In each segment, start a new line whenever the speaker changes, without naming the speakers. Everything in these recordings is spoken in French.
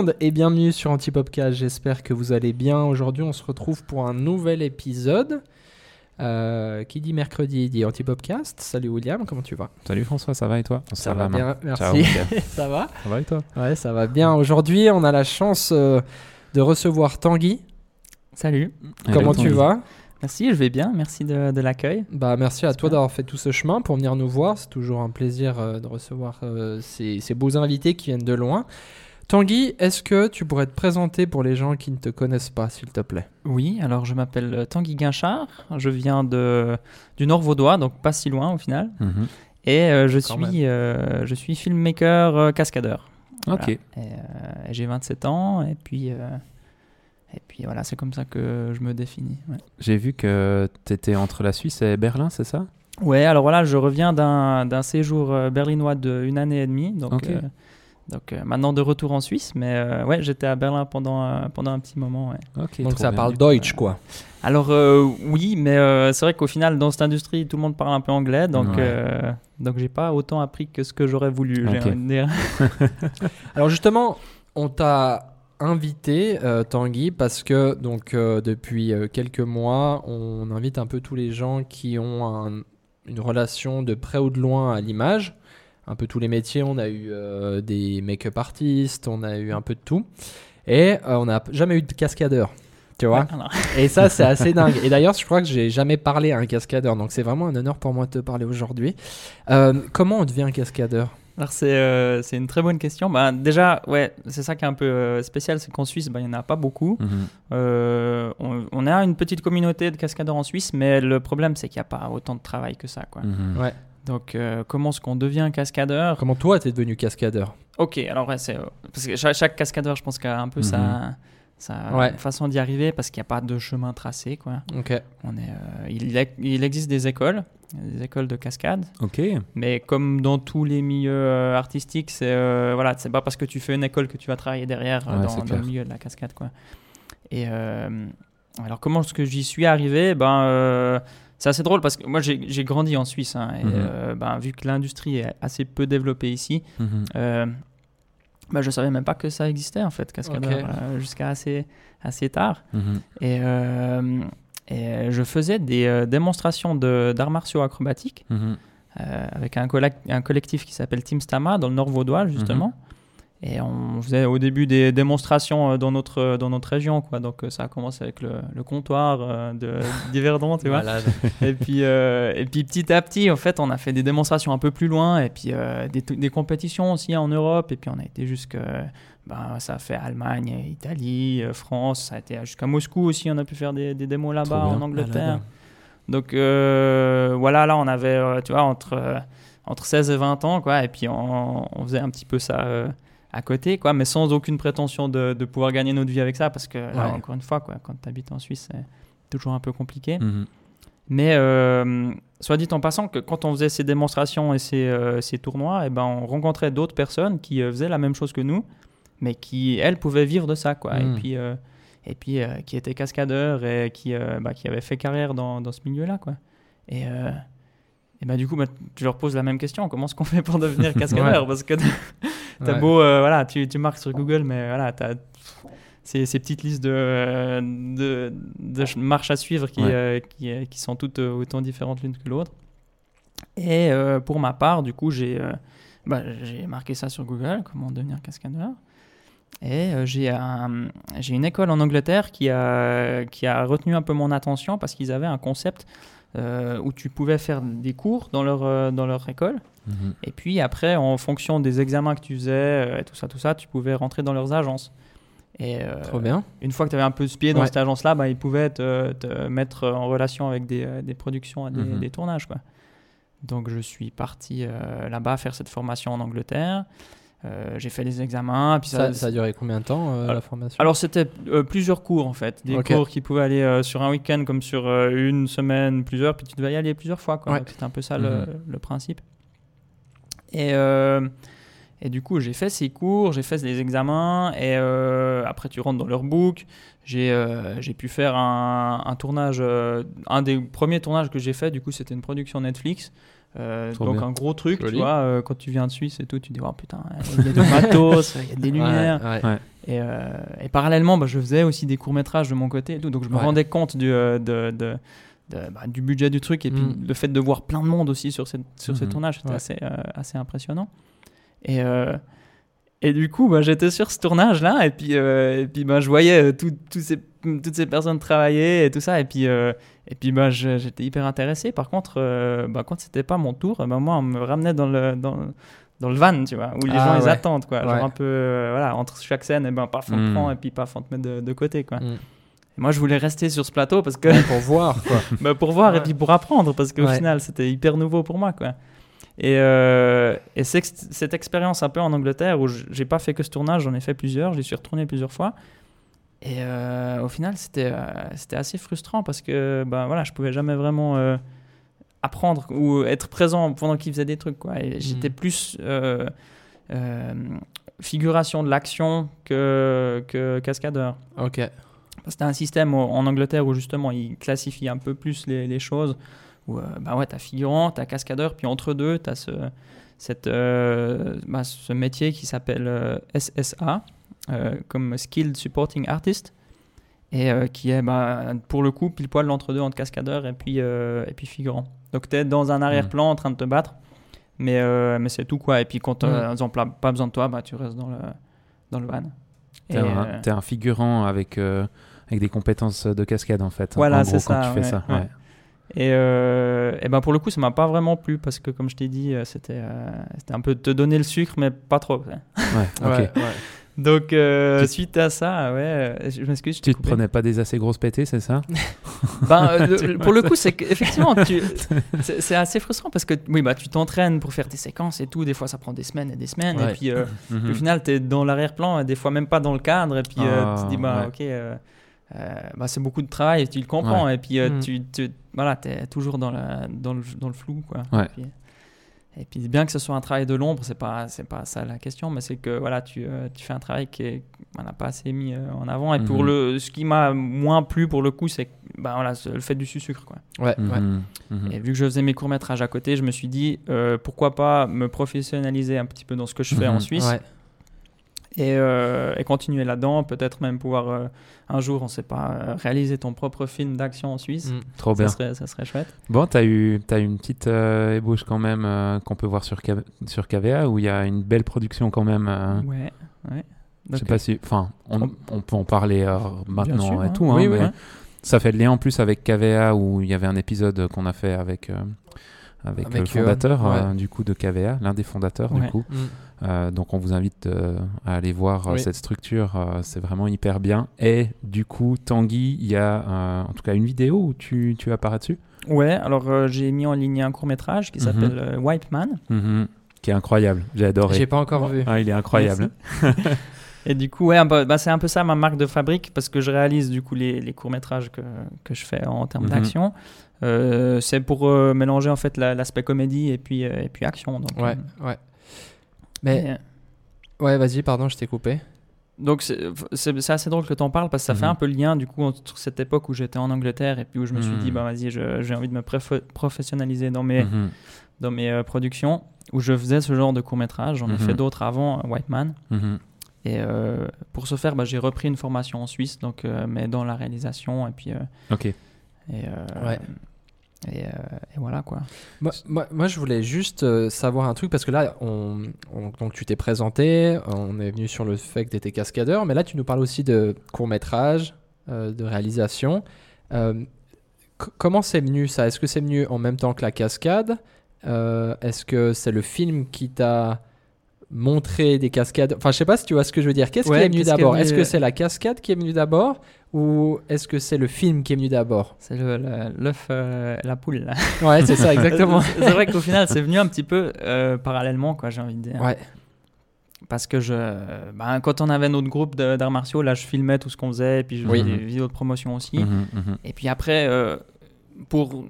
monde et bienvenue sur Antipopcast. J'espère que vous allez bien. Aujourd'hui, on se retrouve pour un nouvel épisode. Euh, qui dit mercredi dit Antipopcast. Salut William, comment tu vas?
Salut François, ça va et toi?
Ça, va bien, merci.
Ciao,
ça va?
Ça va et toi?
Ouais, ça va bien. Aujourd'hui, on a la chance euh, de recevoir Tanguy.
Salut,
Comment tu
Tanguy.
vas?
Merci, je vais bien, merci de, de l'accueil.
Bah, merci à toi d'avoir fait tout ce chemin pour venir nous voir. C'est toujours un plaisir euh, de recevoir euh, ces, ces beaux invités qui viennent de loin. Tanguy, est-ce que tu pourrais te présenter pour les gens qui ne te connaissent pas, s'il te plaît?
Oui, alors je m'appelle euh, Tanguy Guinchard, je viens de, du Nord Vaudois, donc pas si loin au final,
Mhm.
et euh, je, suis, euh, je suis filmmaker euh, cascadeur. Voilà.
Ok.
Euh, j'ai 27 ans, et puis, euh, et puis voilà, c'est comme ça que je me définis. Ouais.
J'ai vu que tu étais entre la Suisse et Berlin, c'est ça?
Ouais, alors voilà, je reviens d'un d'un séjour berlinois de une année et demie, donc. Donc euh, maintenant de retour en Suisse, mais euh, ouais, j'étais à Berlin pendant, euh, pendant un petit moment. ouais.
Donc ça
bien.
parle Deutsch, quoi.
Alors oui, mais c'est vrai qu'au final, dans cette industrie, tout le monde parle un peu anglais, donc,
Ouais.
donc j'ai pas autant appris que ce que j'aurais voulu. dire.
Alors justement, on t'a invité, Tanguy, parce que donc depuis quelques mois, on invite un peu tous les gens qui ont un- une relation de près ou de loin à l'image. Un peu tous les métiers. On a eu euh, des make-up artistes, on a eu un peu de tout. Et euh, on n'a jamais eu de cascadeur. Tu vois
Ouais, alors,
Et ça, c'est assez dingue. Et d'ailleurs, je crois que j'ai jamais parlé à un cascadeur. Donc c'est vraiment un honneur pour moi de te parler aujourd'hui. Euh, comment on devient cascadeur?
Alors c'est euh, une très bonne question. Bah, déjà, ouais, c'est ça qui est un peu euh, spécial, c'est qu'en Suisse, bah, il n'y en a pas beaucoup.
Mhm.
Euh, on, on a une petite communauté de cascadeurs en Suisse, mais le problème, c'est qu'il n'y a pas autant de travail que ça. Quoi.
Mhm.
Ouais.
Donc, euh, comment est-ce qu'on devient cascadeur
Comment toi, t'es devenu cascadeur
Ok, alors ouais, c'est parce que chaque, chaque cascadeur, je pense qu'il a un peu
Mhm.
sa, sa
Ouais.
façon d'y arriver parce qu'il n'y a pas de chemin tracé. Quoi.
Ok.
On est, euh, il, il existe des écoles, des écoles de cascade,
Ok.
mais comme dans tous les milieux euh, artistiques, c'est voilà, c'est pas parce que tu fais une école que tu vas travailler derrière
Ouais,
dans, dans le milieu de la cascade. Quoi. Et alors, comment est-ce que j'y suis arrivé? Ben, c'est assez drôle parce que moi j'ai grandi en Suisse hein, et
Mhm.
euh, ben, vu que l'industrie est assez peu développée ici,
Mhm.
euh, bah, je savais même pas que ça existait en fait, cascadeur, euh, jusqu'à assez, assez tard.
Mhm.
Et, euh, et je faisais des démonstrations de- d'arts martiaux acrobatiques
Mhm.
avec un, un collectif qui s'appelle Team Stama dans le Nord Vaudois justement. Et on faisait au début des démonstrations euh, dans notre, dans notre région. Quoi. Donc euh, ça a commencé avec le, le comptoir euh, de d'Yverdon, tu vois.
Malade.
Et puis, euh, et puis petit à petit, en fait, on a fait des démonstrations un peu plus loin et puis euh, des, des compétitions aussi en Europe. Et puis on a été jusque, ben, ça a fait Allemagne, Italie, euh, France, ça a été jusqu'à Moscou aussi. On a pu faire des, des démos là-bas en Angleterre.
Malade.
Donc euh, voilà, là on avait, euh, tu vois, entre, euh, entre 16 et 20 ans, quoi. Et puis on, on faisait un petit peu ça euh, à côté, quoi, mais sans aucune prétention de, de pouvoir gagner notre vie avec ça, parce que là,
Ouais.
encore une fois, quoi, quand tu habites en Suisse, c'est toujours un peu compliqué.
Mhm.
Mais euh, soit dit en passant que quand on faisait ces démonstrations et ces, euh, ces tournois, et ben, on rencontrait d'autres personnes qui euh, faisaient la même chose que nous, mais qui, elles, pouvaient vivre de ça. Quoi. Et puis, euh, et puis qui étaient cascadeurs et qui, bah, qui avaient fait carrière dans, dans ce milieu-là. Quoi. Et, et bah, du coup, bah, tu leur poses la même question. Comment est-ce qu'on fait pour devenir cascadeur? Parce que T'as
Ouais.
beau, euh, voilà, tu, tu marques sur Google, mais voilà, t'as ces, ces petites listes de, de, de ch- marches à suivre qui,
Ouais.
euh, qui, euh, qui sont toutes autant différentes l'une que l'autre. Et euh, pour ma part, du coup, j'ai bah, marqué ça sur Google, comment devenir cascadeur. Et j'ai un- une école en Angleterre qui a, qui a retenu un peu mon attention parce qu'ils avaient un concept euh, où tu pouvais faire des cours dans leur, euh, dans leur école.
Mhm.
Et puis après, en fonction des examens que tu faisais, euh, et tout ça, tout ça, tu pouvais rentrer dans leurs agences. Et euh,
Trop bien.
une fois que tu avais un peu ce pied dans
Ouais.
cette agence-là, bah, ils pouvaient te, te mettre en relation avec des, euh, des productions et des,
Mhm.
des tournages. Quoi. Donc je suis parti euh, là-bas faire cette formation en Angleterre. Euh, j'ai fait les examens. Puis
Ça, ça a duré combien de temps euh, la formation?
alors c'était euh, plusieurs cours en fait, des cours qui pouvaient aller sur un week-end comme sur une semaine, plusieurs, puis tu devais y aller plusieurs fois. quoi.
Ouais.
C'était un peu ça le,
Mhm.
le principe. Et, euh, Et du coup, j'ai fait ces cours, j'ai fait les examens, et euh, après, tu rentres dans leur book. J'ai euh, j'ai pu faire un, un tournage, euh, un des premiers tournages que j'ai fait, du coup, c'était une production Netflix. Euh, donc
bien.
un gros truc,
Joli.
tu vois, euh, quand tu viens de Suisse et tout, tu te dis, oh putain, il y a du matos, il y a des lumières.
Ouais, ouais.
Et, euh, et parallèlement, bah, je faisais aussi des courts-métrages de mon côté et tout, donc je me
Ouais.
rendais compte du, euh, de, de- de- bah, du budget du truc et puis
Mm.
le fait de voir plein de monde aussi sur, cette, sur ces
Mhm.
tournages, c'était
Ouais.
assez, euh, assez impressionnant. Et, euh, et du coup, bah, j'étais sur ce tournage-là et puis, euh, et puis bah, je voyais tout- tous ces, toutes ces personnes travailler et tout ça. Et puis, et puis bah, j'étais hyper intéressé. Par contre, bah, quand c'était pas mon tour, bah, moi, on me ramenait dans le, dans, dans le van, tu vois, où les
Ah,
gens ils attendent. Quoi. Genre
Ouais.
un peu, voilà, entre chaque scène, et ben, paf, on te
Mm.
prend et puis paf, on te met de, de côté. Quoi.
Mm.
Moi, je voulais rester sur ce plateau parce que,
Ouais, pour voir quoi.
bah, pour voir et puis pour apprendre, parce qu'au
Ouais.
final, c'était hyper nouveau pour moi. Quoi. Et, euh, et cette expérience un peu en Angleterre où j'ai pas fait que ce tournage, j'en ai fait plusieurs, j'y suis retourné plusieurs fois. Et euh, au final, c'était euh, c'était assez frustrant parce que ben, voilà, je pouvais jamais vraiment euh, apprendre ou être présent pendant qu'ils faisaient des trucs. Quoi. Et j'étais plus euh, euh, figuration de l'action que, que cascadeur.
Ok.
C'était un système en Angleterre où justement ils classifient un peu plus les, les choses. Où euh, bah ouais, t'as figurant, t'as cascadeur, puis entre deux, t'as ce, cette, euh, bah, ce métier qui s'appelle euh, SSA, euh, comme Skilled Supporting Artist, et qui est bah, pour le coup pile poil l'entre-deux entre cascadeur et puis, et puis figurant. Donc t'es dans un arrière-plan en train de te battre, mais, mais c'est tout quoi. Et puis quand euh, ils ont pas besoin de toi, bah, tu restes dans le, dans le van.
T'es un, figurant avec, avec des compétences de cascade en fait.
Voilà, c'est
quand
ça,
tu fais
ouais,
ça.
ouais. Et, euh, et ben pour le coup, ça m'a pas vraiment plu parce que, comme je t'ai dit, euh, c'était euh, un peu te donner le sucre, mais pas trop. ouais.
Ok.
Donc, euh, suite à ça, ouais, je m'excuse,
Tu te prenais pas des assez grosses pétées, c'est ça?
Ben, euh, le- pour le coup, c'est qu'effectivement, tu- c'est assez frustrant parce que oui, bah, tu t'entraînes pour faire tes séquences et tout. Des fois, ça prend des semaines et des semaines.
Ouais.
Et puis, euh,
Mhm.
au final, tu es dans l'arrière-plan et des fois même pas dans le cadre. Et puis,
Ah,
tu te dis, bah,
ouais.
ok, bah, c'est beaucoup de travail et tu le comprends. Et puis, euh,
Mm.
tu, tu voilà, es toujours dans, la, dans, le, dans le flou. Quoi.
Ouais.
Et, puis, et puis, bien que ce soit un travail de l'ombre, c'est pas, c'est pas ça la question, mais c'est que voilà, tu, euh, tu fais un travail qui voilà, pas assez mis euh, en avant. Et pour
Mhm.
le, ce qui m'a moins plu pour le coup, c'est bah, voilà, le fait du sucre. Quoi.
Ouais, ouais.
Mhm. Mhm.
Et vu que je faisais mes courts-métrages à côté, je me suis dit euh, pourquoi pas me professionnaliser un petit peu dans ce que je fais en Suisse
Ouais.
Et, euh, et continuer là-dedans. Peut-être même pouvoir euh, un jour, on sait pas, euh, réaliser ton propre film d'action en Suisse.
Mm.
Trop
Ça
bien.
serait, ça serait chouette.
Bon, t'as eu, as eu une petite euh, ébauche quand même euh, qu'on peut voir sur, K- sur KVA où il y a une belle production quand même. euh,
Ouais, ouais.
je sais pas si. Enfin, on, on peut en parler euh, maintenant
sûr,
et
hein.
tout. hein,
Oui, oui,
mais
ouais.
Ça fait le lien en plus avec KVA où il y avait un épisode qu'on a fait avec, euh, avec,
Avec,
le
euh,
fondateur
ouais.
euh, du coup de KVA, l'un des fondateurs du coup.
Mm.
Euh, donc on vous invite euh, à aller voir euh,
Oui.
cette structure, euh, c'est vraiment hyper bien. Et du coup, Tanguy, il y a euh, en tout cas une vidéo où tu, tu apparais dessus,
Ouais, alors euh, j'ai mis en ligne un court-métrage qui
Mhm.
s'appelle euh, Wipe Man.
Mhm. qui est incroyable. J'ai adoré.
J'ai pas encore vu.
Ah, il est incroyable.
Et du coup, ouais, bah, bah, c'est un peu ça ma marque de fabrique parce que je réalise du coup les, les courts-métrages que, que je fais en termes
Mhm.
d'action. Euh, c'est pour euh, mélanger en fait la- l'aspect comédie et puis, euh, et puis action. Donc,
Ouais,
euh,
ouais. Mais
euh,
ouais, vas-y, pardon, je t'ai coupé.
donc c'est assez drôle que tu en parles parce que ça fait
Mhm.
un peu le lien du coup entre cette époque où j'étais en Angleterre et puis où je me suis
Mhm.
dit bah vas-y j'ai envie de me professionnaliser dans mes,
Mhm.
dans mes euh, productions où je faisais ce genre de court métrage. J'en ai
Mhm.
fait d'autres avant euh, White Man.
Mhm.
Et euh, pour ce faire, bah, j'ai repris une formation en Suisse, donc, euh, mais dans la réalisation. Et puis,
Ok.
et,
Ouais.
Et, euh, et voilà quoi.
Moi, moi, moi, je voulais juste euh, savoir un truc parce que là, on, on- donc tu t'es présenté, on est venu sur le fait que tu cascadeur, mais là, tu nous parles aussi de court métrage, de réalisation. Euh, comment c'est venu ça? Est-ce que c'est venu en même temps que la cascade? Euh, Est-ce que c'est le film qui t'a montré des cascades Enfin, je sais pas si tu vois ce que je veux dire. Qu'est-ce
Ouais,
qui est venu d'abord Est-ce que c'est la cascade qui est venue d'abord ou est-ce que c'est le film qui est venu d'abord?
C'est le- le- l'œuf, euh, la poule. là.
Ouais, c'est ça, exactement.
c'est vrai qu'au final, c'est venu un petit peu euh, parallèlement, quoi, j'ai envie de dire.
ouais.
Parce que je, ben, quand on avait notre groupe d'arts martiaux, là, je filmais tout ce qu'on faisait, et puis je
Oui.
faisais des vidéos de promotion aussi.
Mhm, mhm.
Et puis après, euh, pour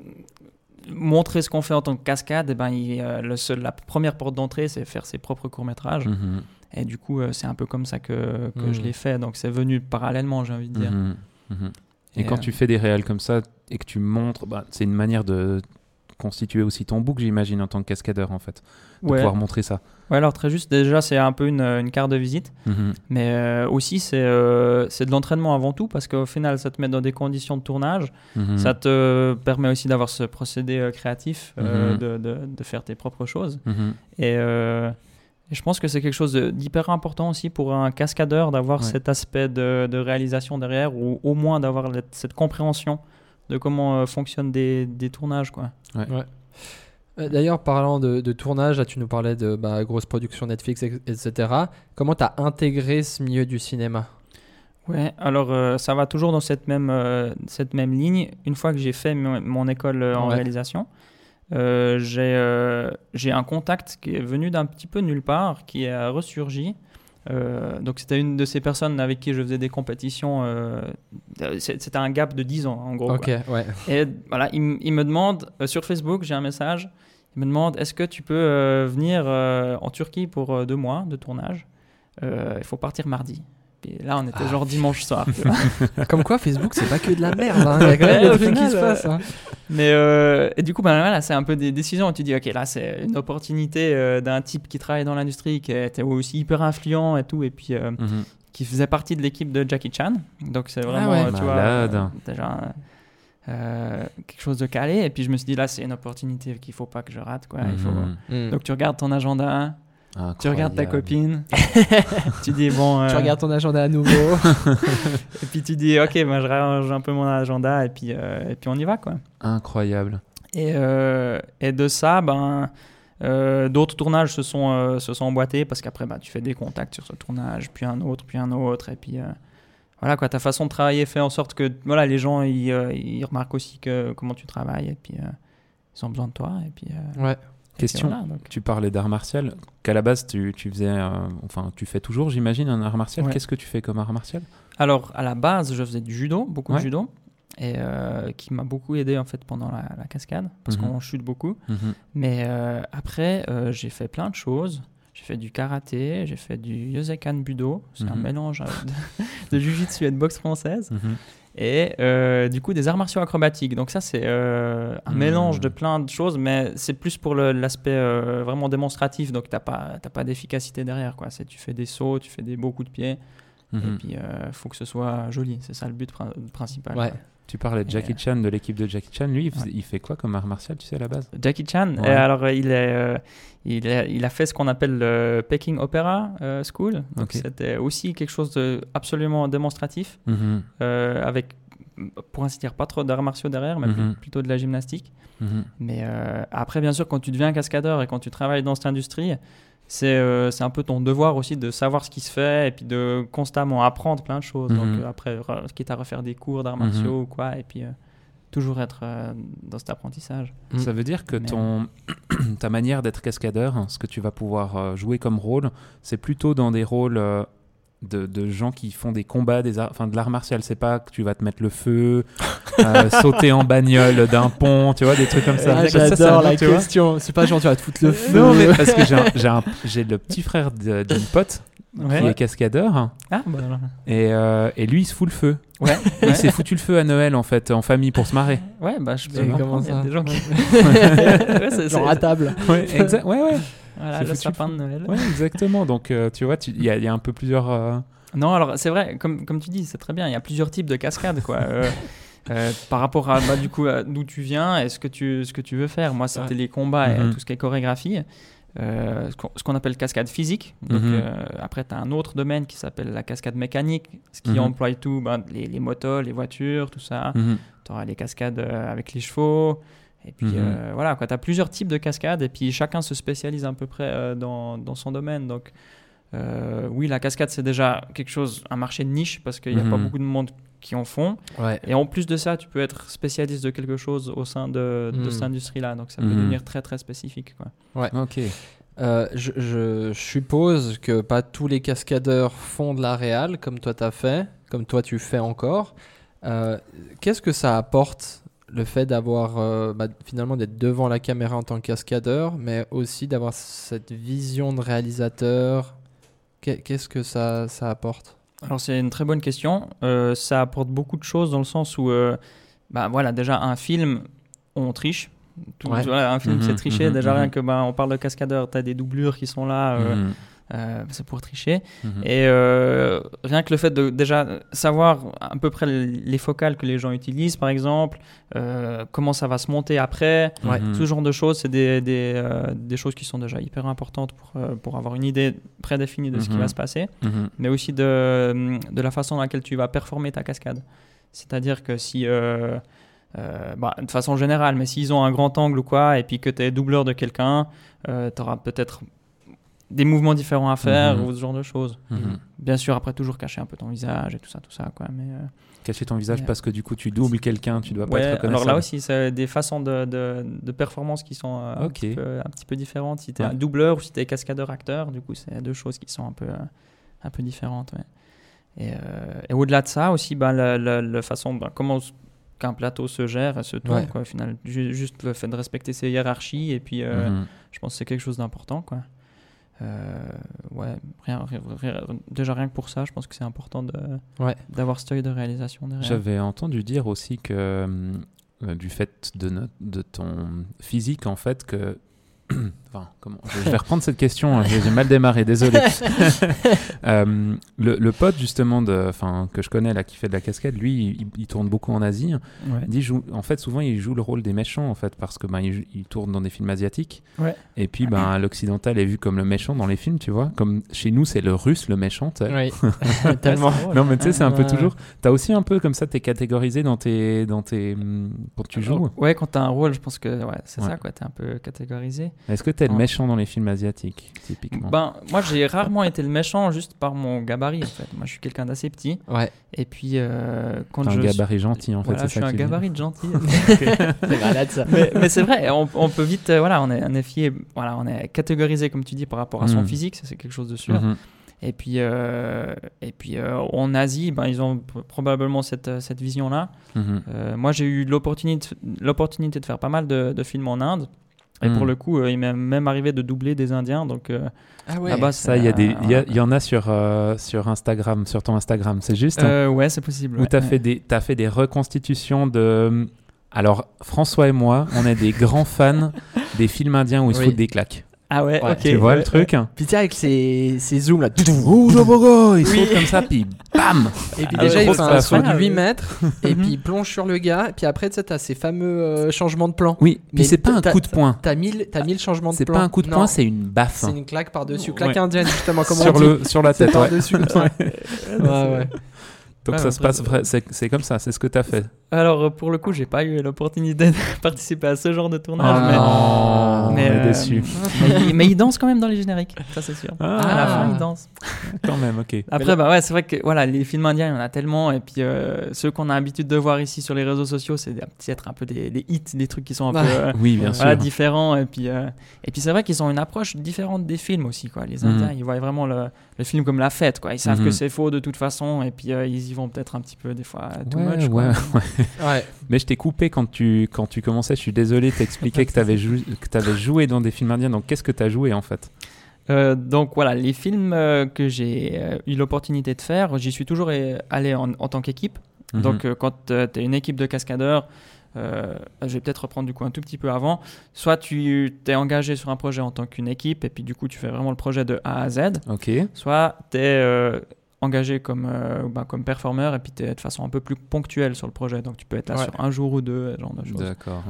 montrer ce qu'on fait en tant que cascade, eh ben, il, euh, le seul, la première porte d'entrée, c'est faire ses propres courts-métrages.
Mhm.
Et du coup, euh, c'est un peu comme ça que, que
Mhm.
je l'ai fait. Donc, c'est venu parallèlement, j'ai envie de dire.
Mhm. Et,
Et,
quand
euh,
tu fais des réels comme ça et que tu montres, bah, c'est une manière de constituer aussi ton book, j'imagine, en tant que cascadeur, en fait. De
Ouais.
pouvoir montrer ça.
Ouais, alors très juste, déjà, c'est un peu une, une carte de visite.
Mhm.
Mais euh, aussi, c'est euh, de l'entraînement avant tout, parce qu'au final, ça te met dans des conditions de tournage.
Mhm.
Ça te permet aussi d'avoir ce procédé euh, créatif, euh,
Mhm.
de, de, de faire tes propres choses. Et, euh, et je pense que c'est quelque chose d'hyper important aussi pour un cascadeur d'avoir
Ouais.
cet aspect de, de réalisation derrière, ou au moins d'avoir cette compréhension de comment euh, fonctionnent des, des tournages. Quoi.
Euh, D'ailleurs, parlant de, de tournage, là, tu nous parlais de bah, grosses productions Netflix, etc. Comment tu as intégré ce milieu du cinéma?
Ouais, alors euh, ça va toujours dans cette même, euh, cette même ligne. Une fois que j'ai fait mon, mon école euh, en
Ouais.
réalisation, euh, j'ai euh, j'ai un contact qui est venu d'un petit peu nulle part, qui a ressurgi. Euh, donc c'était une de ces personnes avec qui je faisais des compétitions. euh, c'est- c'était un gap de 10 ans en gros.
Ouais.
Et voilà, il, me demande, euh, sur Facebook, j'ai un message, il me demande, est-ce que tu peux euh, venir euh, en Turquie pour euh, deux mois de tournage? Euh, Il faut partir mardi. Et là, on était genre dimanche soir. tu vois.
Comme quoi, Facebook, c'est pas que de la merde. hein. Il y a quand même
Ouais,
des trucs qui se passent. hein.
Mais euh, et du coup, ben voilà, c'est un peu des décisions. où Tu dis, ok, là, c'est une opportunité euh, d'un type qui travaille dans l'industrie, qui était aussi hyper influent et tout, et puis euh,
Mhm.
qui faisait partie de l'équipe de Jackie Chan. Donc c'est vraiment,
ouais.
euh, tu vois,
Malade.
euh, déjà euh, quelque chose de calé. Et puis je me suis dit, là, c'est une opportunité qu'il faut pas que je rate. Quoi. Il faut...
Mhm.
Hmm.
Donc tu regardes ton agenda, tu regardes ta copine, tu dis, bon.
Tu
euh,
regardes ton agenda à nouveau.
Et puis tu dis, ok, ben, je range un peu mon agenda, et puis, euh, et puis on y va. quoi.
Incroyable.
Et, euh, et de ça, ben, euh, d'autres tournages se sont, euh, se sont emboîtés parce qu'après, ben, tu fais des contacts sur ce tournage, puis un autre, puis un autre. Et puis euh, voilà, quoi, ta façon de travailler fait en sorte que voilà, les gens ils, euh, ils remarquent aussi que, comment tu travailles et puis euh, ils ont besoin de toi. Et puis, euh,
ouais.
Question.
voilà, donc.
Tu parlais d'art martial, qu'à la base tu, tu faisais, euh, enfin tu fais toujours, j'imagine, un art martial.
Ouais.
Qu'est-ce que tu fais comme art martial?
Alors, à la base, je faisais du judo, beaucoup
Ouais.
de judo. Et euh, qui m'a beaucoup aidé en fait pendant la, la cascade parce
Mhm.
qu'on chute beaucoup.
Mhm.
Mais euh, après, j'ai fait plein de choses. J'ai fait du karaté, j'ai fait du Yosekan Budo, c'est un
Mhm.
mélange euh, de, de jujitsu et de boxe française. Et euh, du coup, des arts martiaux acrobatiques. Donc, ça, c'est euh, un
Mhm.
mélange de plein de choses, mais c'est plus pour l'aspect euh, vraiment démonstratif. Donc, tu n'as pas, t'as pas d'efficacité derrière. Quoi. C'est, tu fais des sauts, tu fais des beaux coups de pied, et
Mhm.
puis il faut que ce soit joli. C'est ça le but prin- principal.
Ouais.
Tu parlais de Jackie
euh,
Chan, de l'équipe de Jackie Chan. Lui, il, faisait-
Ouais.
il fait quoi comme art martial, tu sais, à la base?
Jackie Chan,
Ouais.
alors euh, il, est, euh, il, est- il a fait ce qu'on appelle le Peking Opera School. C'était aussi quelque chose de absolument démonstratif,
Mhm.
euh, avec, pour ainsi dire, pas trop d'arts martiaux derrière, mais
Mhm.
plutôt de la gymnastique.
Mhm.
Mais euh, après, bien sûr, quand tu deviens cascadeur et quand tu travailles dans cette industrie, c'est euh, c'est un peu ton devoir aussi de savoir ce qui se fait et puis de constamment apprendre plein de choses.
Mhm.
Donc euh, après, re- quitte à refaire des cours d'arts
Mhm.
martiaux ou quoi, et puis euh, toujours être euh, dans cet apprentissage.
Mm.
Ça veut dire que
Mais-
ton, ta manière d'être cascadeur, hein, ce que tu vas pouvoir jouer comme rôle, c'est plutôt dans des rôles euh, de, de gens qui font des combats, des arts- enfin de l'art martial. C'est pas que tu vas te mettre le feu, euh, sauter en bagnole d'un pont, tu vois, des trucs comme ça.
Ah, J'adore la question. C'est pas genre tu vas te foutre le feu.
Non, mais parce que j'ai le petit frère d'une pote qui
Ouais.
est cascadeur
Ah, bah,
et, euh, et lui il se fout le feu.
Ouais,
Il
ouais.
s'est foutu le feu à Noël en fait, en famille pour se marrer.
Ouais, bah je peux comprendre,
comment
il y a des gens qui... Ouais, c'est-
Genre
c'est-
à table.
Ouais, ouais.
Voilà, le sapin de Noël.
Ouais, exactement. Donc, euh, tu vois, il y, a- il y a un peu plusieurs. euh,
Non, alors c'est vrai, comme, comme tu dis, c'est très bien, il y a plusieurs types de cascades, quoi. Euh, par rapport à bah, du coup d'où tu viens et ce que tu, ce que tu veux faire. Moi, c'était
Ouais.
les combats et
Mhm.
tout ce qui est chorégraphie. Euh, ce qu'on- appelle cascade physique. Donc,
Mhm.
euh, après, tu as un autre domaine qui s'appelle la cascade mécanique, ce qui
Mhm.
emploie tout, ben, les, les motos, les voitures, tout ça. Tu auras les cascades avec les chevaux. Et puis
Mhm.
euh, voilà, tu as plusieurs types de cascades et puis chacun se spécialise à peu près euh, dans, dans son domaine. Donc euh, oui, la cascade, c'est déjà quelque chose, un marché de niche parce qu'il n'y a pas
Mhm.
beaucoup de monde qui en font.
Ouais.
Et en plus de ça, tu peux être spécialiste de quelque chose au sein de, de
Mhm.
cette industrie-là. Donc ça peut devenir très très spécifique. Quoi.
Ok.
Euh, je, je suppose que pas tous les cascadeurs font de la réal comme toi t'as fait, comme toi tu fais encore. Euh, Qu'est-ce que ça apporte le fait d'avoir euh, bah, finalement d'être devant la caméra en tant que cascadeur, mais aussi d'avoir cette vision de réalisateur. Qu'est- Qu'est-ce que ça, ça apporte?
Alors c'est une très bonne question. Euh, ça apporte beaucoup de choses dans le sens où, euh, bah voilà, déjà un film, on triche. Tout-
Ouais.
voilà, un film,
Mhm,
c'est tricher.
mhm,
déjà
mhm.
rien que, bah, on parle de cascadeur, t'as des doublures qui sont là, euh,
Mhm,
euh, c'est pour tricher.
mhm.
Et euh, rien que le fait de déjà savoir à peu près les focales que les gens utilisent, par exemple, euh, comment ça va se monter après,
Ouais.
Mhm.
ce genre de choses, c'est des, des, euh, des choses qui sont déjà hyper importantes pour, euh, pour avoir une idée prédéfinie de ce qui
Mhm.
va se passer
Mhm.
mais aussi de, de la façon dans laquelle tu vas performer ta cascade. C'est-à-dire que si, euh, euh, bah, de façon générale, mais s'ils ont un grand angle ou quoi, et puis que tu es doubleur de quelqu'un, tu auras peut-être des mouvements différents à faire
Mhm.
ou ce genre de choses.
Mhm.
Bien sûr, après, toujours cacher un peu ton visage et tout ça, tout ça, quoi. Mais, euh,
Cacher ton visage parce que du coup tu doubles quelqu'un, tu dois pas être
alors là aussi, c'est des façons de, de, de performance qui sont euh, un, petit peu, un petit peu différentes. Si tu es
Ouais.
un doubleur ou si tu es cascadeur-acteur, du coup, c'est deux choses qui sont un peu, euh, un peu différentes. ouais. Et, et au-delà de ça aussi, bah, la, la- la façon, bah, comment qu'un plateau se gère et se tourne, quoi, au final. Ju- Juste le fait de respecter ses hiérarchies, et puis
Mhm.
je pense que c'est quelque chose d'important. quoi. Euh, ouais, rien, rien- rien- déjà rien que pour ça, je pense que c'est important de-
Ouais.
d'avoir cet œil de réalisation derrière.
J'avais entendu dire aussi que euh, du fait de, no- de ton physique, en fait, que. Enfin, comment Je vais reprendre cette question, hein, j'ai mal démarré, désolé. Euh, le, le pote, justement, de, enfin, que je connais, là, qui fait de la cascade, lui, il, il tourne beaucoup en Asie.
Ouais.
Il dit, joue, en fait, souvent, il joue le rôle des méchants, en fait, parce que ben, il, tourne dans des films asiatiques.
Ouais.
Et puis, ben, l'occidental est vu comme le méchant dans les films, tu vois. Comme chez nous, c'est le russe, le méchant.
Oui, tellement.
Non, mais tu sais, c'est un peu toujours. T'as aussi un peu comme ça, t'es catégorisé dans tes, dans tes, hum, quand tu joues.
Ouais, quand t'as un rôle, je pense que ouais, c'est
Ouais.
ça, quoi. T'es un peu catégorisé.
Est-ce que t'es le
Ouais.
méchant dans les films asiatiques, typiquement?
Ben, moi, j'ai rarement été le méchant juste par mon gabarit, en fait. Moi, je suis quelqu'un d'assez petit.
Ouais,
Et puis, euh, quand
T'es un
je.
gabarit gentil, en fait,
Voilà, je suis un
tu
gabarit gentil.
c'est malade ça.
mais mais c'est vrai, on, on peut vite. euh, voilà, on est, on est fié. Voilà, on est catégorisé, comme tu dis, par rapport à son
Mhm.
physique. Ça, c'est quelque chose de sûr.
Mhm.
Et puis, euh, et puis euh, en Asie, ben, ils ont probablement cette, cette vision-là.
Mhm.
Euh, moi, j'ai eu l'opportunité l'opportunité de faire pas mal de, de films en Inde. Et pour le coup, euh, il m'est même arrivé de doubler des Indiens. Donc euh,
Ah ouais.
là-bas,
Ça, il y, a des- il y, a-
euh,
y en a sur, euh, sur Instagram, sur ton Instagram, c'est juste hein,
euh, ouais, c'est possible.
Où
ouais.
t'as fait, des, t'as fait des reconstitutions de. Alors, François et moi, on est des grands fans des films indiens où ils se
Oui.
foutent des claques.
Ah ouais,
Ouais.
ok.
tu vois le truc
Puis tu sais, avec ces, ces zooms là.
Ouh, Jobogo Il saute comme ça, puis bam
Et puis
Ah
déjà,
ouais,
il
gros,
fait
c'est
un saut de
incroyable.
8 mètres. et
Mhm.
puis il plonge sur le gars. Et puis après, tu sais, t'as ces fameux euh, changements de plan.
Oui,
Mais
puis c'est pas un
t'as-
coup de poing.
T'as 1000 t'as 1000 changements de
C'est
plan.
pas un coup de
Non,
poing, c'est une baffe.
C'est une claque par-dessus.
Ouais.
Claque indienne, justement, comme on
sur,
dit.
le, sur la
C'est
tête, ouais.
par-dessus. comme ça. ouais, ouais.
Donc
Ouais,
ça se passe, vrai- c'est c'est comme ça, c'est ce que t'as fait.
Alors, euh, pour le coup, j'ai pas eu l'opportunité de participer à ce genre de tournage.
Ah
mais,
non, on est
euh,
déçus.
mais, il- mais il danse quand même dans les génériques, ça c'est sûr.
Ah.
À la fin, il danse.
Quand même, ok.
Après, bah ouais, c'est vrai que voilà, les films indiens, il y en a tellement. Et puis, euh, ceux qu'on a l'habitude de voir ici sur les réseaux sociaux, c'est peut-être un peu des, des hits, des trucs qui sont un peu euh,
Oui, bien
voilà,
sûr.
différents. Et puis, euh, et puis c'est vrai qu'ils ont une approche différente des films aussi. Quoi. Les
Mhm.
Indiens, ils voient vraiment le, le film comme la fête. Quoi. Ils savent que c'est faux de toute façon. Et puis, euh, ils y vont peut-être un petit peu, des fois, too
Ouais,
much. quoi.
ouais, ouais.
Ouais.
Mais je t'ai coupé quand tu, quand tu commençais, je suis désolé, t'expliquais que t'avais jou que t'avais joué dans des films indiens, donc qu'est-ce que t'as joué en fait?
Euh, donc voilà, les films euh, que j'ai euh, eu l'opportunité de faire, j'y suis toujours allé en, en tant qu'équipe.
Mhm.
Donc euh, quand tu es une équipe de cascadeurs, euh, je vais peut-être reprendre du coup un tout petit peu avant, soit tu t'es engagé sur un projet en tant qu'une équipe et puis du coup tu fais vraiment le projet de A à Z,
Ok.
soit tu es engagé comme, euh, bah, comme performeur et puis tu es de façon un peu plus ponctuelle sur le projet. Donc tu peux être là
Ouais.
sur un jour ou deux, genre de choses.
D'accord.